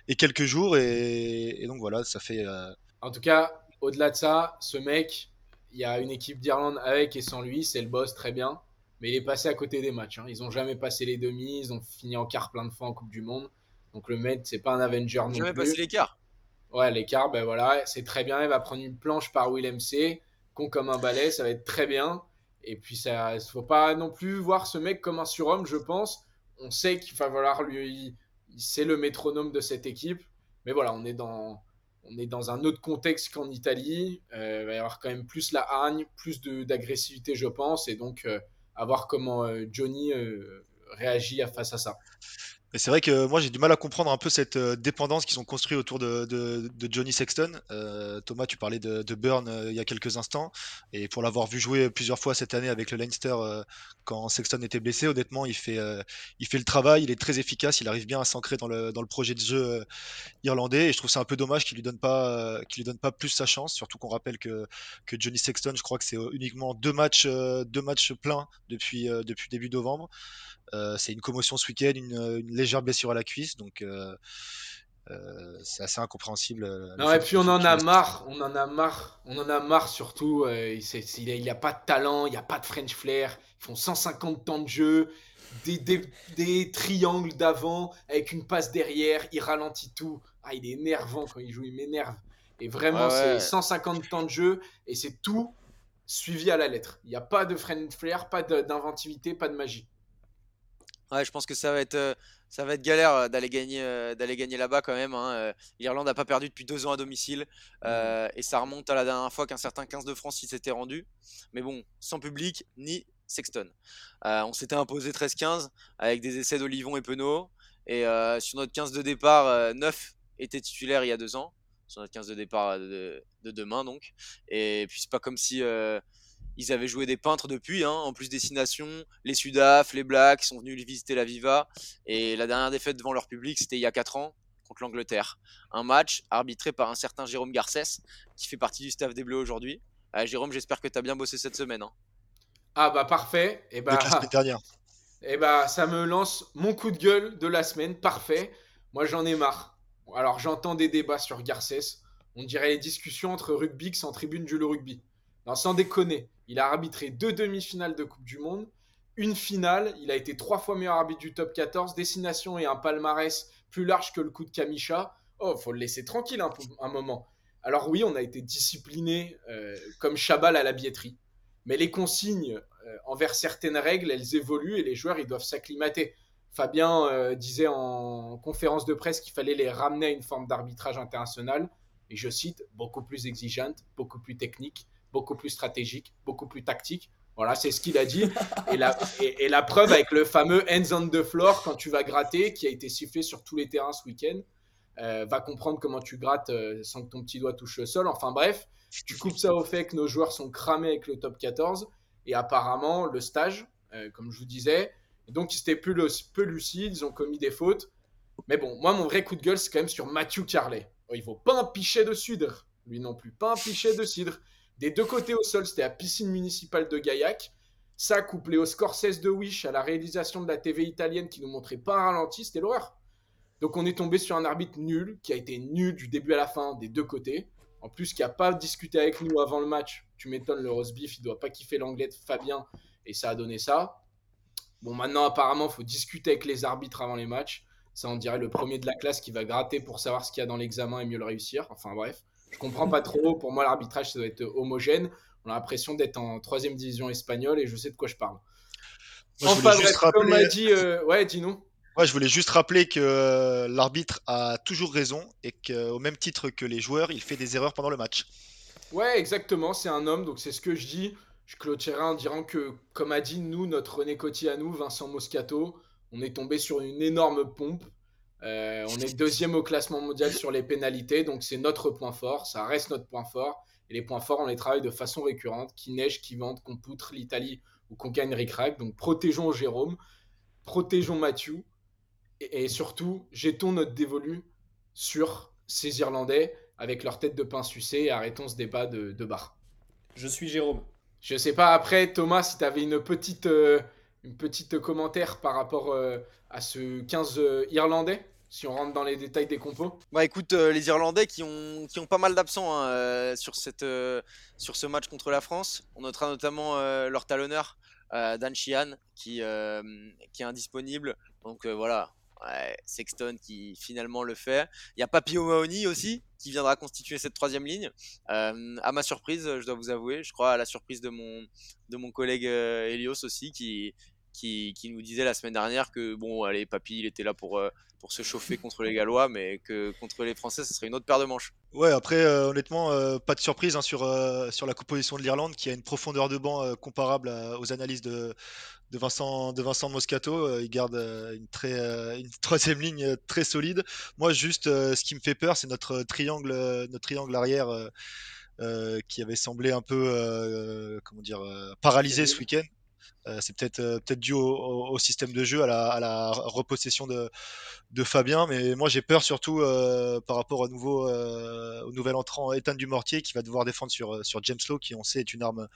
et quelques jours. Et, et donc, voilà, ça fait. euh, En tout cas, au-delà de ça, ce mec, il y a une équipe d'Irlande avec et sans lui, c'est le boss, très bien. Mais il est passé à côté des matchs. hein. Ils n'ont jamais passé les demi, ils ont fini en quart plein de fois en Coupe du Monde. Donc le mec, c'est pas un Avenger non Jamais plus. passé l'écart. Ouais, l'écart, ben voilà, c'est très bien. Il va prendre une planche par Will MC, comme un balai, ça va être très bien. Et puis, ça, faut pas non plus voir ce mec comme un surhomme, je pense. On sait qu'il va falloir lui. C'est le métronome de cette équipe. Mais voilà, on est dans, on est dans un autre contexte qu'en Italie. Euh, il va y avoir quand même plus la hargne, plus d'agressivité, je pense. Et donc, euh, à voir comment euh, Johnny euh, réagit face à ça. Mais c'est vrai que moi j'ai du mal à comprendre un peu cette euh, dépendance qu'ils ont construite autour de, Johnny Sexton. Euh, Thomas, tu parlais de, de Burn euh, il y a quelques instants, et pour l'avoir vu jouer plusieurs fois cette année avec le Leinster quand Sexton était blessé, honnêtement, il fait, il fait le travail, il est très efficace, il arrive bien à s'ancrer dans le, dans le projet de jeu irlandais, et je trouve ça un peu dommage qu'il lui pas, lui donne pas plus sa chance, surtout qu'on rappelle que, que Johnny Sexton, je crois que c'est uniquement deux matchs, deux matchs pleins depuis, depuis début novembre. Euh, c'est une commotion ce week-end, une, une légère blessure à la cuisse. Donc, euh, Euh, c'est assez incompréhensible. euh, le Non, et puis on en a marre, on en a marre, on en a marre surtout. euh, il c'est- c'est- il n'y a, pas de talent, il n'y a pas de French flair. Ils font 150 temps de jeu, des, des, des triangles d'avant avec une passe derrière, il ralentit tout. Ah, il est énervant quand il joue, il m'énerve. Et vraiment, Ouais, ouais. c'est 150 temps de jeu et c'est tout suivi à la lettre. Il n'y a pas de French flair, pas de- d'inventivité, pas de magie. Ouais, je pense que ça va être, euh, ça va être galère euh, d'aller gagner, euh, d'aller gagner là-bas quand même. hein, euh, L'Irlande n'a pas perdu depuis deux ans à domicile euh, et ça remonte à la dernière fois qu'un certain 15 de France s'y s'était rendu. Mais bon, sans public ni Sexton. Euh, on s'était imposé 13-15 avec des essais d'Olivon et Penaud. Et euh, sur notre 15 de départ, euh, 9 étaient titulaires il y a deux ans. Sur notre 15 de départ de, de demain donc. Et puis c'est pas comme si euh, ils avaient joué des peintres depuis, hein, en plus destination. Les Sudaf, les Blacks sont venus visiter la Viva. Et la dernière défaite devant leur public, c'était il y a 4 ans contre l'Angleterre. Un match arbitré par un certain Jérôme Garcès, qui fait partie du staff des Bleus aujourd'hui. Euh, Jérôme, j'espère que tu as bien bossé cette semaine. hein. Ah bah parfait. Et bah, la semaine dernière. Et bah, ça me lance mon coup de gueule de la semaine. Parfait. Moi, j'en ai marre. Alors, j'entends des débats sur Garcès. On dirait les discussions entre Rugbix en tribune du Le Rugby. Non, sans déconner. Il a arbitré deux demi-finales de Coupe du Monde, une finale. Il a été trois fois meilleur arbitre du top 14, destination et un palmarès plus large que le coup de Kamisha. Oh, faut le laisser tranquille un, peu- un moment. Alors oui, on a été discipliné euh, comme Chabal à la billetterie. Mais les consignes euh, envers certaines règles, elles évoluent et les joueurs, ils doivent s'acclimater. Fabien euh, disait en conférence de presse qu'il fallait les ramener à une forme d'arbitrage international. Et je cite, beaucoup plus exigeante, beaucoup plus technique, beaucoup plus stratégique, beaucoup plus tactique. Voilà, c'est ce qu'il a dit. Et la, preuve avec le fameux hands on the floor quand tu vas gratter, qui a été sifflé sur tous les terrains ce week-end. Euh, va comprendre comment tu grattes euh, sans que ton petit doigt touche le sol. Enfin bref, tu coupes ça au fait que nos joueurs sont cramés avec le top 14 et apparemment le stage, euh, comme je vous disais, donc ils étaient peu, lu- peu lucides, ils ont commis des fautes. Mais bon, moi mon vrai coup de gueule c'est quand même sur Matthew Carley. Oh, il vaut pas un pichet de cidre, lui non plus, pas un pichet de cidre. Des deux côtés au sol, c'était la piscine municipale de Gaillac. Ça, couplé au Scorsese de Wish, à la réalisation de la TV italienne qui nous montrait pas un ralenti, c'était l'horreur. Donc on est tombé sur un arbitre nul, qui a été nul du début à la fin des deux côtés. En plus, qui a pas discuté avec nous avant le match. Tu m'étonnes, le roast beef, il doit pas kiffer l'anglais de Fabien, et ça a donné ça. Bon, maintenant, apparemment, faut discuter avec les arbitres avant les matchs. Ça, on dirait le premier de la classe qui va gratter pour savoir ce qu'il y a dans l'examen et mieux le réussir. Enfin bref, je comprends pas trop. Pour moi, l'arbitrage, ça doit être homogène. On a l'impression d'être en troisième division espagnole et je sais de quoi je parle. Moi, enfin comme m'a dit, euh, ouais, dis-nous. Moi, je voulais juste rappeler que euh, l'arbitre a toujours raison et qu'au même titre que les joueurs, il fait des erreurs pendant le match. Ouais, exactement, c'est un homme, donc c'est ce que je dis. Je clôturerai en disant que, comme a dit nous, notre René Coty à nous, Vincent Moscato, on est tombé sur une énorme pompe. Euh, on est deuxième au classement mondial sur les pénalités, donc c'est notre point fort, ça reste notre point fort. Et les points forts, on les travaille de façon récurrente, qui neige, qui vente, qu'on poutre l'Italie ou qu'on gagne Ric-Rac. Donc protégeons Jérôme, protégeons Mathieu, et, et surtout, jetons notre dévolu sur ces Irlandais avec leur tête de pain sucée et arrêtons ce débat de, de bar. Je suis Jérôme. Je sais pas après, Thomas, si tu avais une petite, euh, une petite commentaire par rapport euh, à ce 15 euh, Irlandais, si on rentre dans les détails des compos. Bah écoute, euh, les Irlandais qui ont, qui ont pas mal d'absents hein, sur, sur ce match contre la France. On notera notamment leur talonneur, Dan Sheehan, qui, qui est indisponible. Donc voilà, Sexton qui finalement le fait. Il y a Papio Mahoney aussi, qui viendra constituer cette troisième ligne. À ma surprise, je dois vous avouer, je crois à la surprise de mon, de mon collègue Elios aussi, qui, qui, qui nous disait la semaine dernière que bon, allez, Papy, il était là pour, euh, pour se chauffer contre les Gallois, mais que contre les Français, ce serait une autre paire de manches. Ouais, après, euh, honnêtement, euh, pas de surprise hein, sur, euh, sur la composition de l'Irlande qui a une profondeur de banc euh, comparable à- aux analyses de, de, Vincent, de Vincent Moscato. Euh, il garde euh, une, très, euh, une troisième ligne euh, très solide. Moi, juste, euh, ce qui me fait peur, c'est notre triangle, euh, notre triangle arrière euh, euh, qui avait semblé un peu euh, comment dire, euh, paralysé ce week-end. Euh, c'est peut-être euh, peut-être dû au, au- au système de jeu, à la, à la repossession de, de Fabien, mais moi j'ai peur surtout euh, par rapport au nouveau, euh, au nouvel entrant Ethan Dumortier qui va devoir défendre sur, sur James Lowe, qui on sait est une arme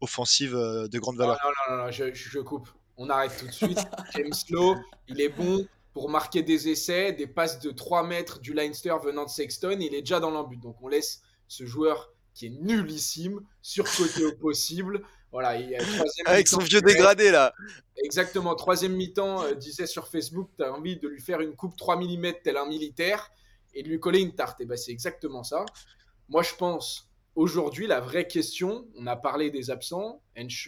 offensive de grande valeur. non, non, non, je coupe. On arrête tout de suite. James Lowe, il est bon. pour marquer des essais, des passes de 3 mètres du Leinster venant de Sexton. Il est déjà dans l'embut. Donc on laisse ce joueur qui est nullissime, surcoté au possible. Voilà, il y a troisième Avec son vieux dégradé là. Exactement, troisième mi-temps, euh, disait sur Facebook, tu as envie de lui faire une coupe 3 mm tel un militaire et de lui coller une tarte. Et ben c'est exactement ça. Moi je pense, aujourd'hui, la vraie question, on a parlé des absents,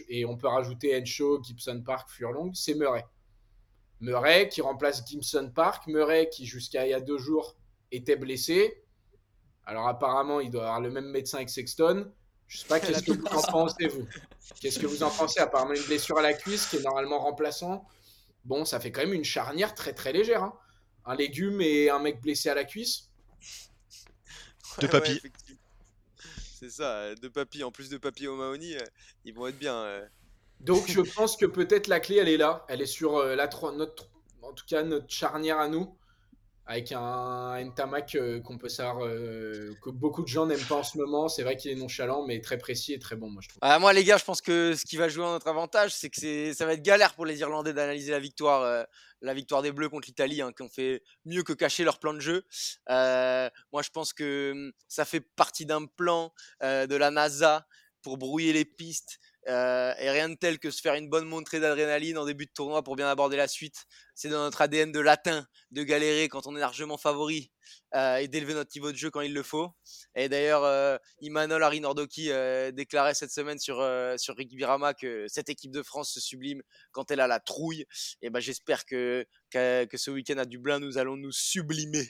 et on peut rajouter Encho, Gibson Park, Furlong, c'est Murray. Murray qui remplace Gibson Park, Murray qui jusqu'à il y a deux jours était blessé. Alors apparemment, il doit avoir le même médecin que Sexton. Je sais pas qu'est-ce que vous en pensez, vous? Qu'est-ce que vous en pensez Apparemment, une blessure à la cuisse qui est normalement remplaçant? Bon, ça fait quand même une charnière très très légère. hein. Un légume et un mec blessé à la cuisse? De Ouais, papy. ouais. C'est ça, de papy. En plus de papy O'Mahony, euh, ils vont être bien. euh. Donc je pense que peut-être la clé, elle est là. Elle est sur euh, la tro- notre, en tout cas notre charnière à nous, avec un Ntamak euh, qu'on peut savoir euh, que beaucoup de gens n'aiment pas en ce moment. C'est vrai qu'il est nonchalant, mais très précis et très bon, moi je trouve. Ah, moi, les gars, je pense que ce qui va jouer en notre avantage, c'est que ça va être galère pour les Irlandais d'analyser la victoire, euh, la victoire des Bleus contre l'Italie, hein, qui ont fait mieux que cacher leur plan de jeu. Moi, je pense que hum, ça fait partie d'un plan de la NASA pour brouiller les pistes. Euh, et rien de tel que se faire une bonne montrée d'adrénaline en début de tournoi pour bien aborder la suite. C'est dans notre ADN de latin de galérer quand on est largement favori euh, et d'élever notre niveau de jeu quand il le faut. Et d'ailleurs, euh, Imanol Harry Nordoki euh, déclarait cette semaine sur, sur Rick Birama que cette équipe de France se sublime quand elle a la trouille. Et ben, j'espère que, que ce week-end à Dublin, nous allons nous sublimer.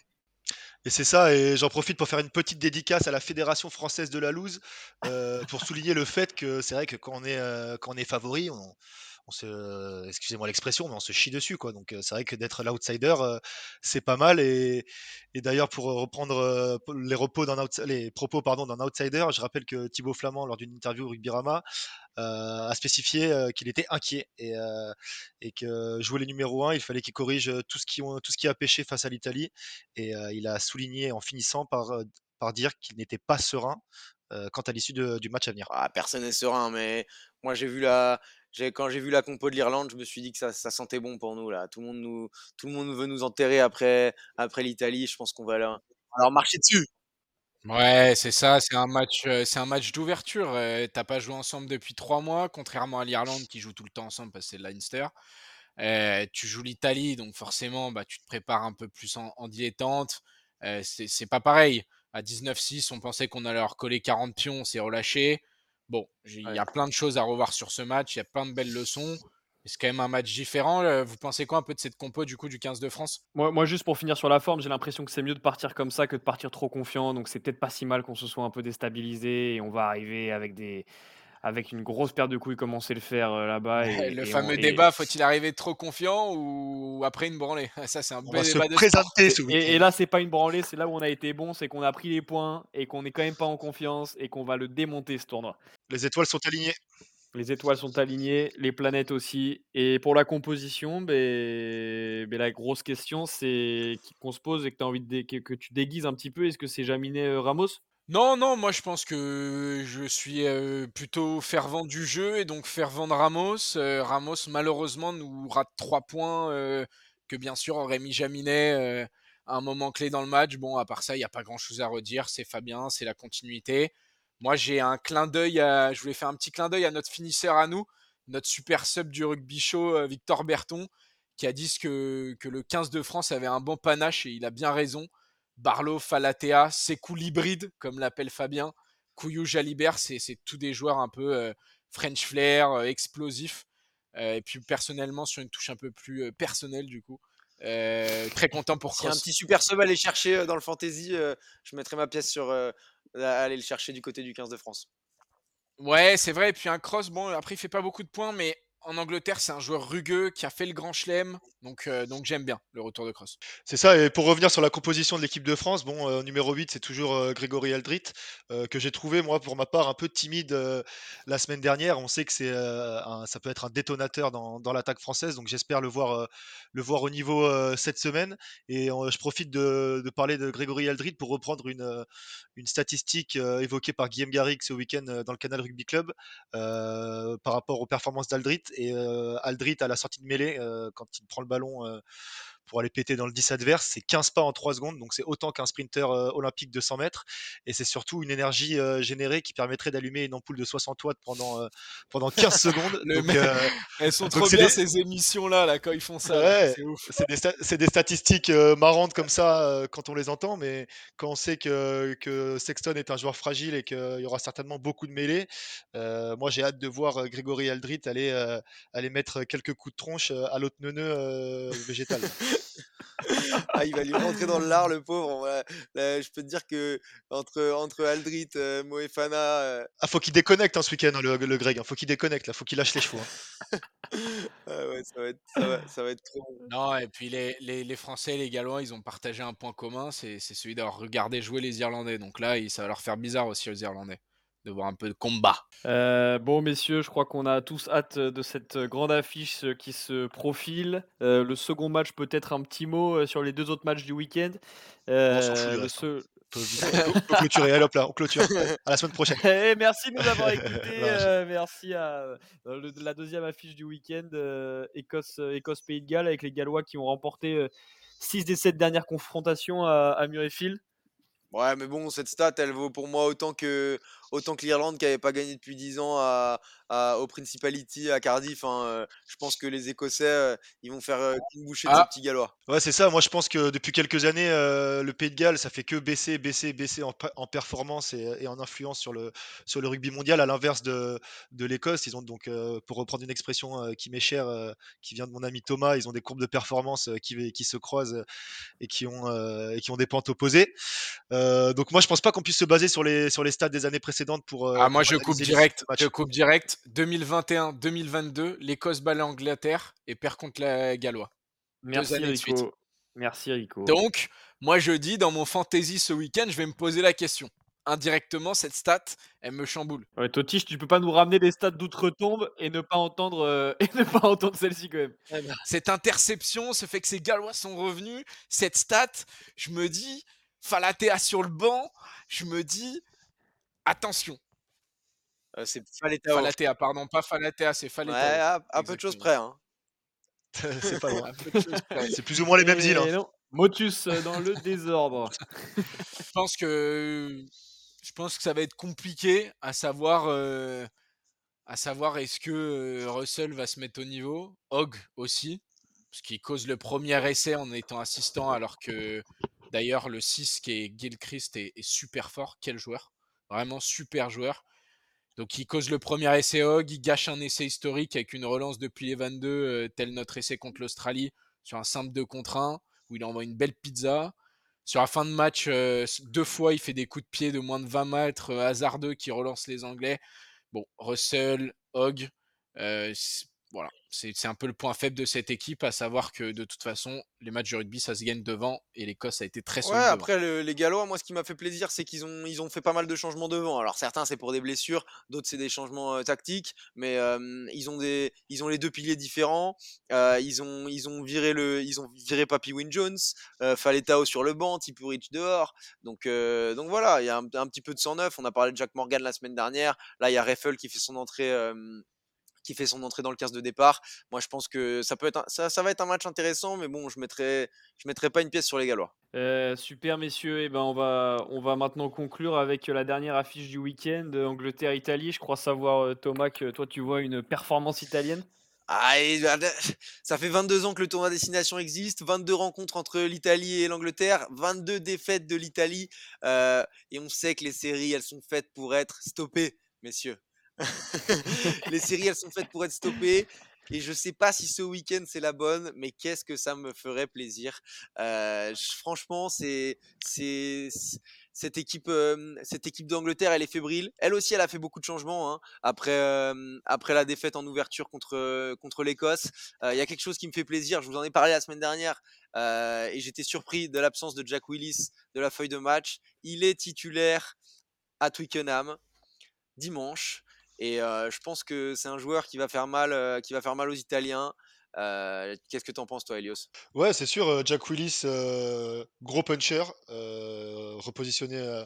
Et c'est ça, et j'en profite pour faire une petite dédicace à la Fédération française de la loose euh, pour souligner le fait que c'est vrai que quand on est, euh, est favori, on, se, excusez-moi l'expression, mais on se chie dessus, quoi. Donc euh, c'est vrai que d'être l'outsider, c'est pas mal. Et, d'ailleurs, pour reprendre les, propos d'un outsider, je rappelle que Thibaut Flamand, lors d'une interview au Rugby-Rama, euh, a spécifié euh, qu'il était inquiet et, euh, et que jouer les numéros 1, il fallait qu'il corrige tout ce qui, ont- tout ce qui a pêché face à l'Italie. Et euh, il a souligné en finissant par, euh, par dire qu'il n'était pas serein euh, quant à l'issue du match à venir. Ah, personne n'est serein, mais moi j'ai vu la, quand j'ai vu la compo de l'Irlande, je me suis dit que ça, ça sentait bon pour nous là. Tout le monde nous, tout le monde veut nous enterrer après, après l'Italie. Je pense qu'on va leur, alors marcher dessus. Ouais, c'est ça, c'est un match, c'est un match d'ouverture. T'as pas joué ensemble depuis trois mois, contrairement à l'Irlande qui joue tout le temps ensemble parce que c'est le Leinster. Tu joues l'Italie, donc forcément, bah, tu te prépares un peu plus en, en dilettante. C'est c'est pas pareil. À 19-6, on pensait qu'on allait leur coller 40 pions, on s'est relâché. Bon, j'ai- il y a plein de choses à revoir sur ce match, il y a plein de belles leçons. Mais C'est quand même un match différent. Vous pensez quoi un peu de cette compo du coup du 15 de France? Moi, moi, juste pour finir sur la forme, j'ai l'impression que c'est mieux de partir comme ça que de partir trop confiant. Donc, c'est peut-être pas si mal qu'on se soit un peu déstabilisé et on va arriver avec des avec une grosse paire de couilles comme on sait le faire euh, là-bas. Et, Le et on- fameux et- débat, faut-il arriver trop confiant ou après une branlée? Ça, c'est un On bel va se débat de présenter ce Et, là, c'est pas une branlée, c'est là où on a été bon, c'est qu'on a pris les points et qu'on est quand même pas en confiance et qu'on va le démonter ce tournoi. Les étoiles sont alignées. Les étoiles sont alignées, les planètes aussi. Et pour la composition, ben, la grosse question c'est qu'on se pose et que, as envie de que, tu déguises un petit peu. Est-ce que c'est Jaminet euh, Ramos? Non, non, moi je pense que je suis euh, plutôt fervent du jeu et donc fervent de Ramos. Euh, Ramos malheureusement nous rate trois points que bien sûr aurait mis Jaminet à un moment clé dans le match. Bon, à part ça, il n'y a pas grand-chose à redire. C'est Fabien, c'est la continuité. Moi j'ai un clin d'œil, à... je voulais faire un petit clin d'œil à notre finisseur à nous, notre super sub du rugby show, euh, Victor Berton, qui a dit que, que le 15 de France avait un bon panache et il a bien raison. Barlow, Falatea, Sekou l'hybride, comme l'appelle Fabien, Couillou Jalibert, c'est c'est tous des joueurs un peu euh, French flair, euh, explosifs. Euh, et puis personnellement, sur une touche un peu plus personnelle du coup, euh, très content pour S'il y a un petit super sub à aller chercher euh, dans le fantasy, euh, je mettrai ma pièce sur aller le chercher du côté du 15 de France. Ouais, c'est vrai. Et puis un Cross, bon, après il fait pas beaucoup de points, mais en Angleterre, c'est un joueur rugueux qui a fait le grand chelem, donc, euh, donc j'aime bien le retour de Cross. C'est ça, et pour revenir sur la composition de l'équipe de France, bon, euh, numéro 8, c'est toujours euh, Grégory Aldrit, que j'ai trouvé, moi, pour ma part, un peu timide la semaine dernière. On sait que c'est, ça peut être un détonateur dans, dans l'attaque française, donc j'espère le voir, le voir au niveau cette semaine. Et je profite de, de parler de Grégory Aldrit pour reprendre une, une statistique évoquée par Guillaume Garrigue ce week-end dans le Canal Rugby Club par rapport aux performances d'Aldrit. Et euh, Aldrit, à la sortie de mêlée, euh, quand il prend le ballon euh, pour aller péter dans le 10 adverse. C'est 15 pas en 3 secondes, donc c'est autant qu'un sprinter euh, olympique de 100 mètres. Et c'est surtout une énergie euh, générée qui permettrait d'allumer une ampoule de 60 watts pendant, euh, pendant 15 secondes. Le Donc, mec- Elles sont donc trop bien des- ces émissions-là, là, quand ils font ça. Ouais, C'est des, statistiques marrantes comme ça quand on les entend, mais quand on sait que, que Sexton est un joueur fragile et qu'il y aura certainement beaucoup de mêlées, moi j'ai hâte de voir Grégory Aldrit aller, aller mettre quelques coups de tronche à l'autre neuneu végétal. Ah, il va lui rentrer dans le lard, le pauvre. Voilà. Là, je peux te dire que entre, entre Aldrit, euh, Moefana. euh, Ah, faut qu'il déconnecte hein, ce week-end, hein, le, le Greg. hein. Faut qu'il déconnecte, là. Faut qu'il lâche les chevaux. hein. ah ouais, ça va être, ça va, ça va être trop bon. Non, et puis les, les, les Français et les Gallois, ils ont partagé un point commun, c'est c'est celui d'avoir regardé jouer les Irlandais. Donc là, ça va leur faire bizarre aussi aux Irlandais de voir un peu de combat. Euh, bon, messieurs, je crois qu'on a tous hâte de cette grande affiche qui se profile. Euh, le second match, peut-être un petit mot euh, sur les deux autres matchs du week-end. on s'en fout Euh, On peut clôturer. Allez hop là, on clôture. À la semaine prochaine. Eh, merci de nous avoir écoutés. Euh, merci à le- la deuxième affiche du week-end, euh, Écosse, Écosse-Pays de Galles, avec les Gallois qui ont remporté 6 des 7 dernières confrontations à, à Murrayfield. Ouais, mais bon, cette stat, elle vaut pour moi autant que, autant que l'Irlande qui n'avait pas gagné depuis 10 ans à, à- au Principality à Cardiff. hein, euh, je pense que les Écossais, euh, ils vont faire euh, une bouchée de Ah. petits Gallois. Ouais, c'est ça. Moi, je pense que depuis quelques années, euh, le Pays de Galles, ça fait que baisser, baisser, baisser en, pa- en performance et, et en influence sur le, sur le rugby mondial, à l'inverse de, de l'Écosse. Ils ont donc, euh, pour reprendre une expression euh, qui m'est chère, euh, qui vient de mon ami Thomas, ils ont des courbes de performance euh, qui, qui se croisent euh, et qui ont, euh, et qui ont des pentes opposées. Euh, donc, moi, je pense pas qu'on puisse se baser sur les, sur les stats des années précédentes pour. euh, Ah, moi, pour je coupe direct. Je coupe direct. 2021-2022, l'Écosse bat l'Angleterre et perd contre la Gallois. Merci. Rico. Merci Rico. Donc, moi, je dis, dans mon fantasy ce week-end, je vais me poser la question. Indirectement, cette stat, elle me chamboule. Ouais, Totiche, tu peux pas nous ramener des stats d'outre-tombe et ne pas entendre, euh, et ne pas entendre celle-ci quand même. Cette interception, ce fait que ces Gallois sont revenus, cette stat, je me dis, Falatea sur le banc, je me dis, attention. Euh, c'est Faletao. Falatea, pardon, pas Falatea, c'est Ouais, Faletao. à, à peu de choses près. Hein. c'est pas loin. Un peu de choses près. C'est plus ou moins les mêmes îles. hein. Motus euh, dans le désordre. Je pense que je pense que ça va être compliqué à savoir euh, à savoir est-ce que euh, Russell va se mettre au niveau, Hogg aussi, parce qu'il cause le premier essai en étant assistant, alors que d'ailleurs le 6 qui est Gilchrist est, est super fort, quel joueur, vraiment super joueur. Donc il cause le premier essai Hogg, il gâche un essai historique avec une relance depuis les 22, euh, tel notre essai contre l'Australie, sur un simple 2 contre 1, où il envoie une belle pizza. Sur la fin de match, euh, deux fois, il fait des coups de pied de moins de 20 mètres, euh, hasardeux, qui relancent les Anglais. Bon, Russell, Hogg, voilà, c'est un peu le point faible de cette équipe, à savoir que de toute façon, les matchs de rugby, ça se gagne devant, et l'Écosse a été très Ouais, solide devant. après le- les Gallois, moi ce qui m'a fait plaisir, c'est qu'ils ont, ils ont fait pas mal de changements devant. Alors certains c'est pour des blessures, d'autres c'est des changements euh, tactiques, mais euh, ils ont des, ils ont les deux piliers différents. Euh, ils ont, ils ont viré le, ils ont viré Papy Win Jones, Faletao sur le banc, Tipurich dehors. Donc, donc voilà, il y a un, un petit peu de 109. On a parlé de Jack Morgan la semaine dernière. Là, il y a Reffel qui fait son entrée. Euh, qui fait son entrée dans le 15 de départ. Moi, je pense que ça peut être un- ça, ça va être un match intéressant, mais bon, je mettrai, je mettrai pas une pièce sur les Gallois. Euh, super messieurs, et ben on va, on va maintenant conclure avec la dernière affiche du week-end, euh, Angleterre-Italie. Je crois savoir euh, Thomas que toi tu vois une performance italienne? Ah, et bah, de- ça fait 22 ans que le tournoi destination existe, 22 rencontres entre l'Italie et l'Angleterre, 22 défaites de l'Italie, euh, et on sait que les séries, elles sont faites pour être stoppées, messieurs. les séries, elles sont faites pour être stoppées. Et je sais pas si ce week-end c'est la bonne, mais qu'est-ce que ça me ferait plaisir? Euh, franchement, c'est cette équipe euh, cette équipe d'Angleterre, elle est fébrile. Elle aussi, elle a fait beaucoup de changements hein, après euh, après la défaite en ouverture contre contre l'Écosse. Il y a quelque chose qui me fait plaisir. Je vous en ai parlé la semaine dernière et j'étais surpris de l'absence de Jack Willis de la feuille de match. Il est titulaire à Twickenham dimanche. Et je pense que c'est un joueur qui va faire mal, qui va faire mal aux Italiens. Qu'est-ce que t'en penses, toi, Elios? Ouais, c'est sûr, Jack Willis, gros puncher, repositionné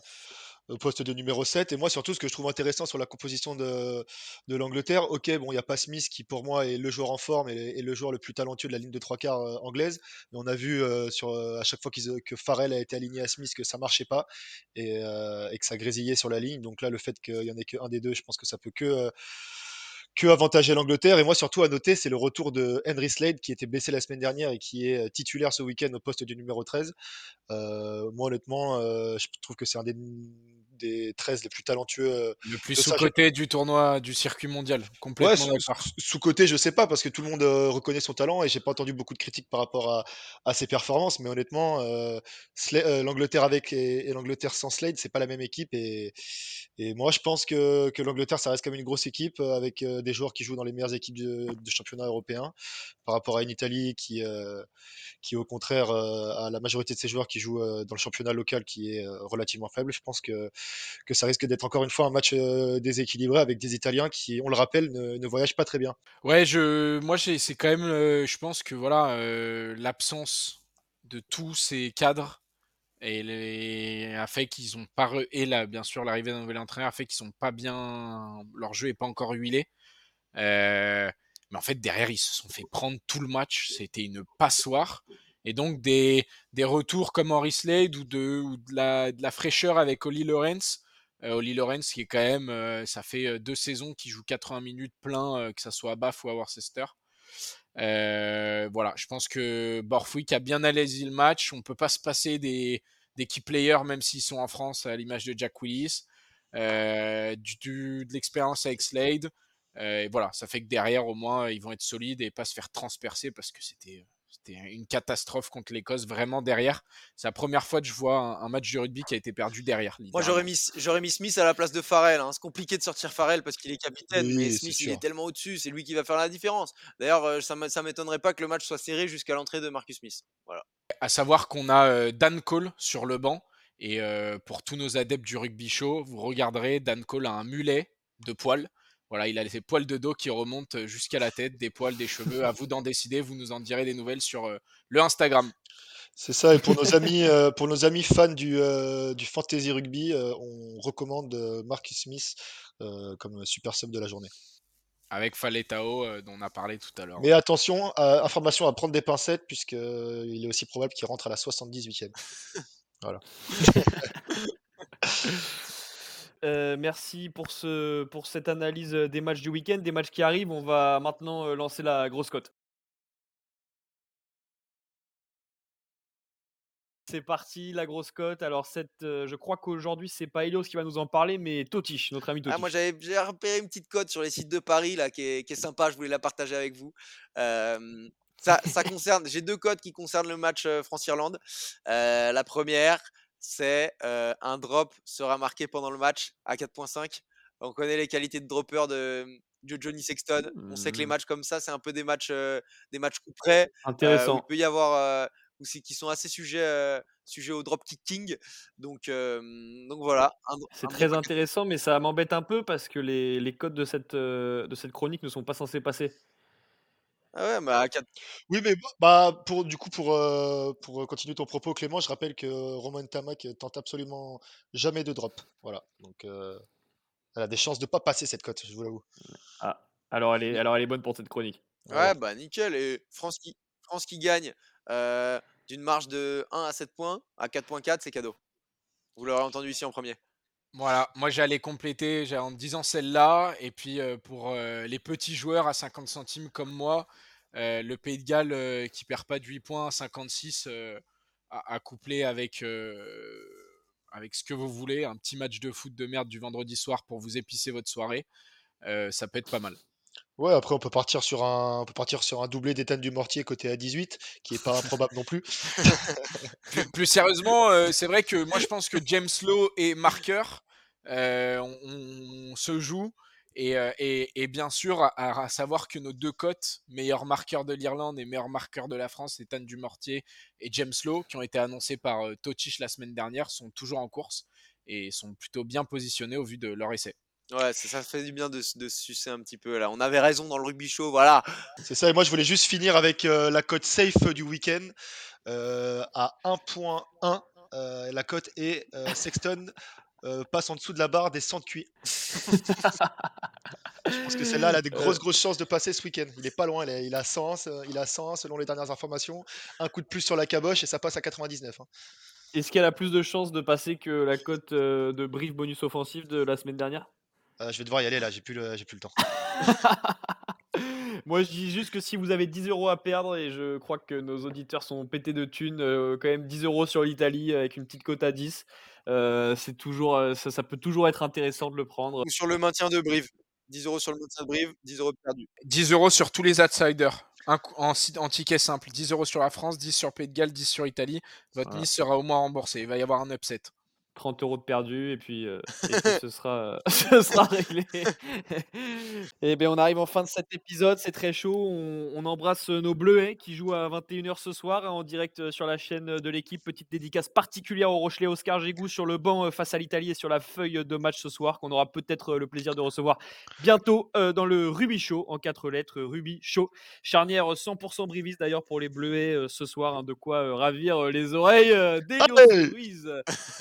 au poste de numéro 7. Et moi, surtout, ce que je trouve intéressant sur la composition de, de l'Angleterre, ok, bon, il n'y a pas Smith qui, pour moi, est le joueur en forme et, le joueur le plus talentueux de la ligne de trois quarts euh, anglaise. Mais on a vu euh, sur, euh, à chaque fois qu'ils- que Farrell a été aligné à Smith que ça marchait pas et, euh, et que ça grésillait sur la ligne. Donc là, le fait qu'il y en ait qu'un des deux, je pense que ça peut que. Que avantager l'Angleterre. Et moi, surtout à noter, c'est le retour de Henry Slade, qui était blessé la semaine dernière et qui est euh, titulaire ce week-end au poste du numéro 13. Euh, moi, honnêtement, euh, je trouve que c'est un des, des 13 les plus talentueux. euh, Le plus sous-côté du tournoi du circuit mondial. Ouais, Complètement sous- sous-côté, je sais pas, parce que tout le monde euh, reconnaît son talent et j'ai pas entendu beaucoup de critiques par rapport à, à ses performances, mais honnêtement, euh, euh, l'Angleterre avec et, et l'Angleterre sans Slade, c'est pas la même équipe et, et moi je pense que, que l'Angleterre ça reste quand même une grosse équipe avec des joueurs qui jouent dans les meilleures équipes de, de championnat européen par rapport à une Italie qui, qui au contraire a la majorité de ses joueurs qui jouent dans le championnat local qui est relativement faible. Je pense que, que ça risque d'être encore une fois un match euh, déséquilibré avec des Italiens qui, on le rappelle, ne, voyagent pas très bien. Ouais, je, moi, c'est quand même, euh, je pense que voilà, euh, l'absence de tous ces cadres et les, a fait qu'ils ont pas et là, bien sûr, l'arrivée d'un nouvel entraîneur a fait qu'ils sont pas bien, leur jeu est pas encore huilé. Mais en fait, derrière, ils se sont fait prendre tout le match. C'était une passoire. Et donc, des, des retours comme Henry Slade ou de, ou de, la, fraîcheur avec Oli Lawrence. Euh, Oli Lawrence, qui est quand même, euh, ça fait euh, deux saisons qu'il joue 80 minutes plein, euh, que ça soit à Bath ou à Worcester. Voilà, je pense que Borthwick a bien analysé le match. On peut pas se passer des, des key players, même s'ils sont en France, à l'image de Jack Willis. De l'expérience avec Slade. Et voilà, ça fait que derrière, au moins, ils vont être solides et pas se faire transpercer parce que c'était c'était une catastrophe contre l'Écosse, vraiment derrière. C'est la première fois que je vois un, un match de rugby qui a été perdu derrière. Moi, j'aurais mis, j'aurais mis Smith à la place de Farrell. hein. C'est compliqué de sortir Farrell parce qu'il est capitaine, mais Oui, Smith, il est tellement au-dessus. C'est lui qui va faire la différence. D'ailleurs, euh, ça ne m'étonnerait pas que le match soit serré jusqu'à l'entrée de Marcus Smith. Voilà. À savoir qu'on a euh, Dan Cole sur le banc. Et euh, pour tous nos adeptes du rugby show, vous regarderez, Dan Cole a un mulet de poils. Voilà, il a ses poils de dos qui remontent jusqu'à la tête, des poils, des cheveux. À vous d'en décider. Vous nous en direz des nouvelles sur euh, le Instagram. C'est ça, et pour nos amis, euh, pour nos amis fans du, euh, du fantasy rugby, euh, on recommande euh, Marcus Smith euh, comme super sub de la journée. Avec Faletao, euh, dont on a parlé tout à l'heure. Mais attention, euh, information à prendre des pincettes, puisqu'il est aussi probable qu'il rentre à la 78e. Voilà. Euh, merci pour, ce, pour cette analyse euh, des matchs du week-end, des matchs qui arrivent. On va maintenant euh, lancer la grosse cote. C'est parti, la grosse cote. Alors, cette, euh, je crois qu'aujourd'hui, c'est pas Elios qui va nous en parler, mais Totiche, notre ami Totiche. Ah, moi, j'avais j'ai repéré une petite cote sur les sites de Paris là, qui, est, qui est sympa. Je voulais la partager avec vous. Ça, ça concerne. J'ai deux cotes qui concernent le match France-Irlande. La première, c'est euh, un drop sera marqué pendant le match à 4.5. On connaît les qualités de dropper de, de Johnny Sexton. On sait que les Mmh. matchs comme ça, c'est un peu des matchs, euh, des matchs coup près. euh, où Intéressant. il peut y avoir. c'est- qui sont assez sujets, au drop kicking. Donc, euh, donc voilà. C'est très drop intéressant, mais ça m'embête un peu parce que les, les codes de cette, euh, de cette chronique ne sont pas censés passer. Ah ouais, bah à 4 Oui, mais bah, bah, pour, du coup, pour, euh, pour euh, continuer ton propos, Clément, je rappelle que Roman Tamak tente absolument jamais de drop. Voilà. Donc, euh, elle a des chances de pas passer cette cote, je vous l'avoue. Ah, alors elle est, alors elle est bonne pour cette chronique. Ouais, bah nickel. Et France qui, France qui gagne euh, d'une marge de 1 à 7 points, à 4.4, c'est cadeau. Vous l'aurez entendu ici en premier. Voilà, moi j'allais compléter j'ai- en disant celle-là, et puis euh, pour euh, les petits joueurs à 50 centimes comme moi, euh, le Pays de Galles euh, qui perd pas de 8 points à 56 euh, à, à coupler avec, euh, avec ce que vous voulez, un petit match de foot de merde du vendredi soir pour vous épicer votre soirée, ça peut être pas mal. Ouais, après, on peut partir sur un, on peut partir sur un doublé d'Étienne du Mortier côté à 18, qui est pas improbable non plus. Plus, plus sérieusement, c'est vrai que moi je pense que James Lowe. Euh, on, on se joue. Et, euh, et- et bien sûr, à, à savoir que nos deux cotes, meilleur marqueur de l'Irlande et meilleur marqueur de la France, Ethan Dumortier et James Lowe, qui ont été annoncés par euh, Totish la semaine dernière, sont toujours en course et sont plutôt bien positionnés au vu de leur essai. Ouais, c'est- ça fait du bien de, de se sucer un petit peu là. On avait raison dans le rugby show, voilà. C'est ça, et moi je voulais juste finir avec euh, la cote safe du week-end euh, à 1.1. euh, la cote est euh, Sexton euh, passe en dessous de la barre des 100 de QI. Je pense que celle-là, elle a des grosses, Euh. grosses chances de passer ce week-end. Il est pas loin, il a, il a 100, euh, il a 100 selon les dernières informations. Un coup de plus sur la caboche et ça passe à 99. hein. Est-ce qu'elle a plus de chances de passer que la cote euh, de brief bonus offensif de la semaine dernière? Euh, je vais devoir y aller là, j'ai plus, le- j'ai plus le temps. Moi, je dis juste que si vous avez 10 euros à perdre, et je crois que nos auditeurs sont pétés de thunes, euh, quand même 10 euros sur l'Italie avec une petite cote à 10, euh, c'est toujours, euh, ça, ça peut toujours être intéressant de le prendre. Ou sur le maintien de Brive. 10 euros sur le maintien de Brive, 10 euros perdus. 10 euros sur tous les outsiders. Un en ticket simple. 10 euros sur la France, 10 sur Pays de Galles, 10 sur Italie. Votre Voilà. mise sera au moins remboursée. Il va y avoir un upset. 30 euros de perdu et puis, euh, et puis ce, sera, ce sera réglé. et bien on arrive en fin de cet épisode, c'est très chaud. On, on embrasse nos Bleuets qui jouent à 21h ce soir hein, en direct sur la chaîne de l'équipe. Petite dédicace particulière au Rochelet Oscar Gégou sur le banc face à l'Italie et sur la feuille de match ce soir qu'on aura peut-être le plaisir de recevoir bientôt euh, dans le Ruby Show en quatre lettres. Ruby Show, charnière euh, 100% briviste d'ailleurs pour les Bleuets euh, ce soir, hein, de quoi ravir les oreilles Allez Ruiz.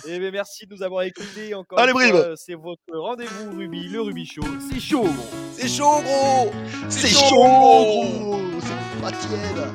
Et bien, merci de nous avoir écoutés encore Allez. Brive C'est votre rendez-vous Ruby, le Ruby Show. C'est chaud, gros. C'est chaud, gros C'est chaud, gros C'est pas tiède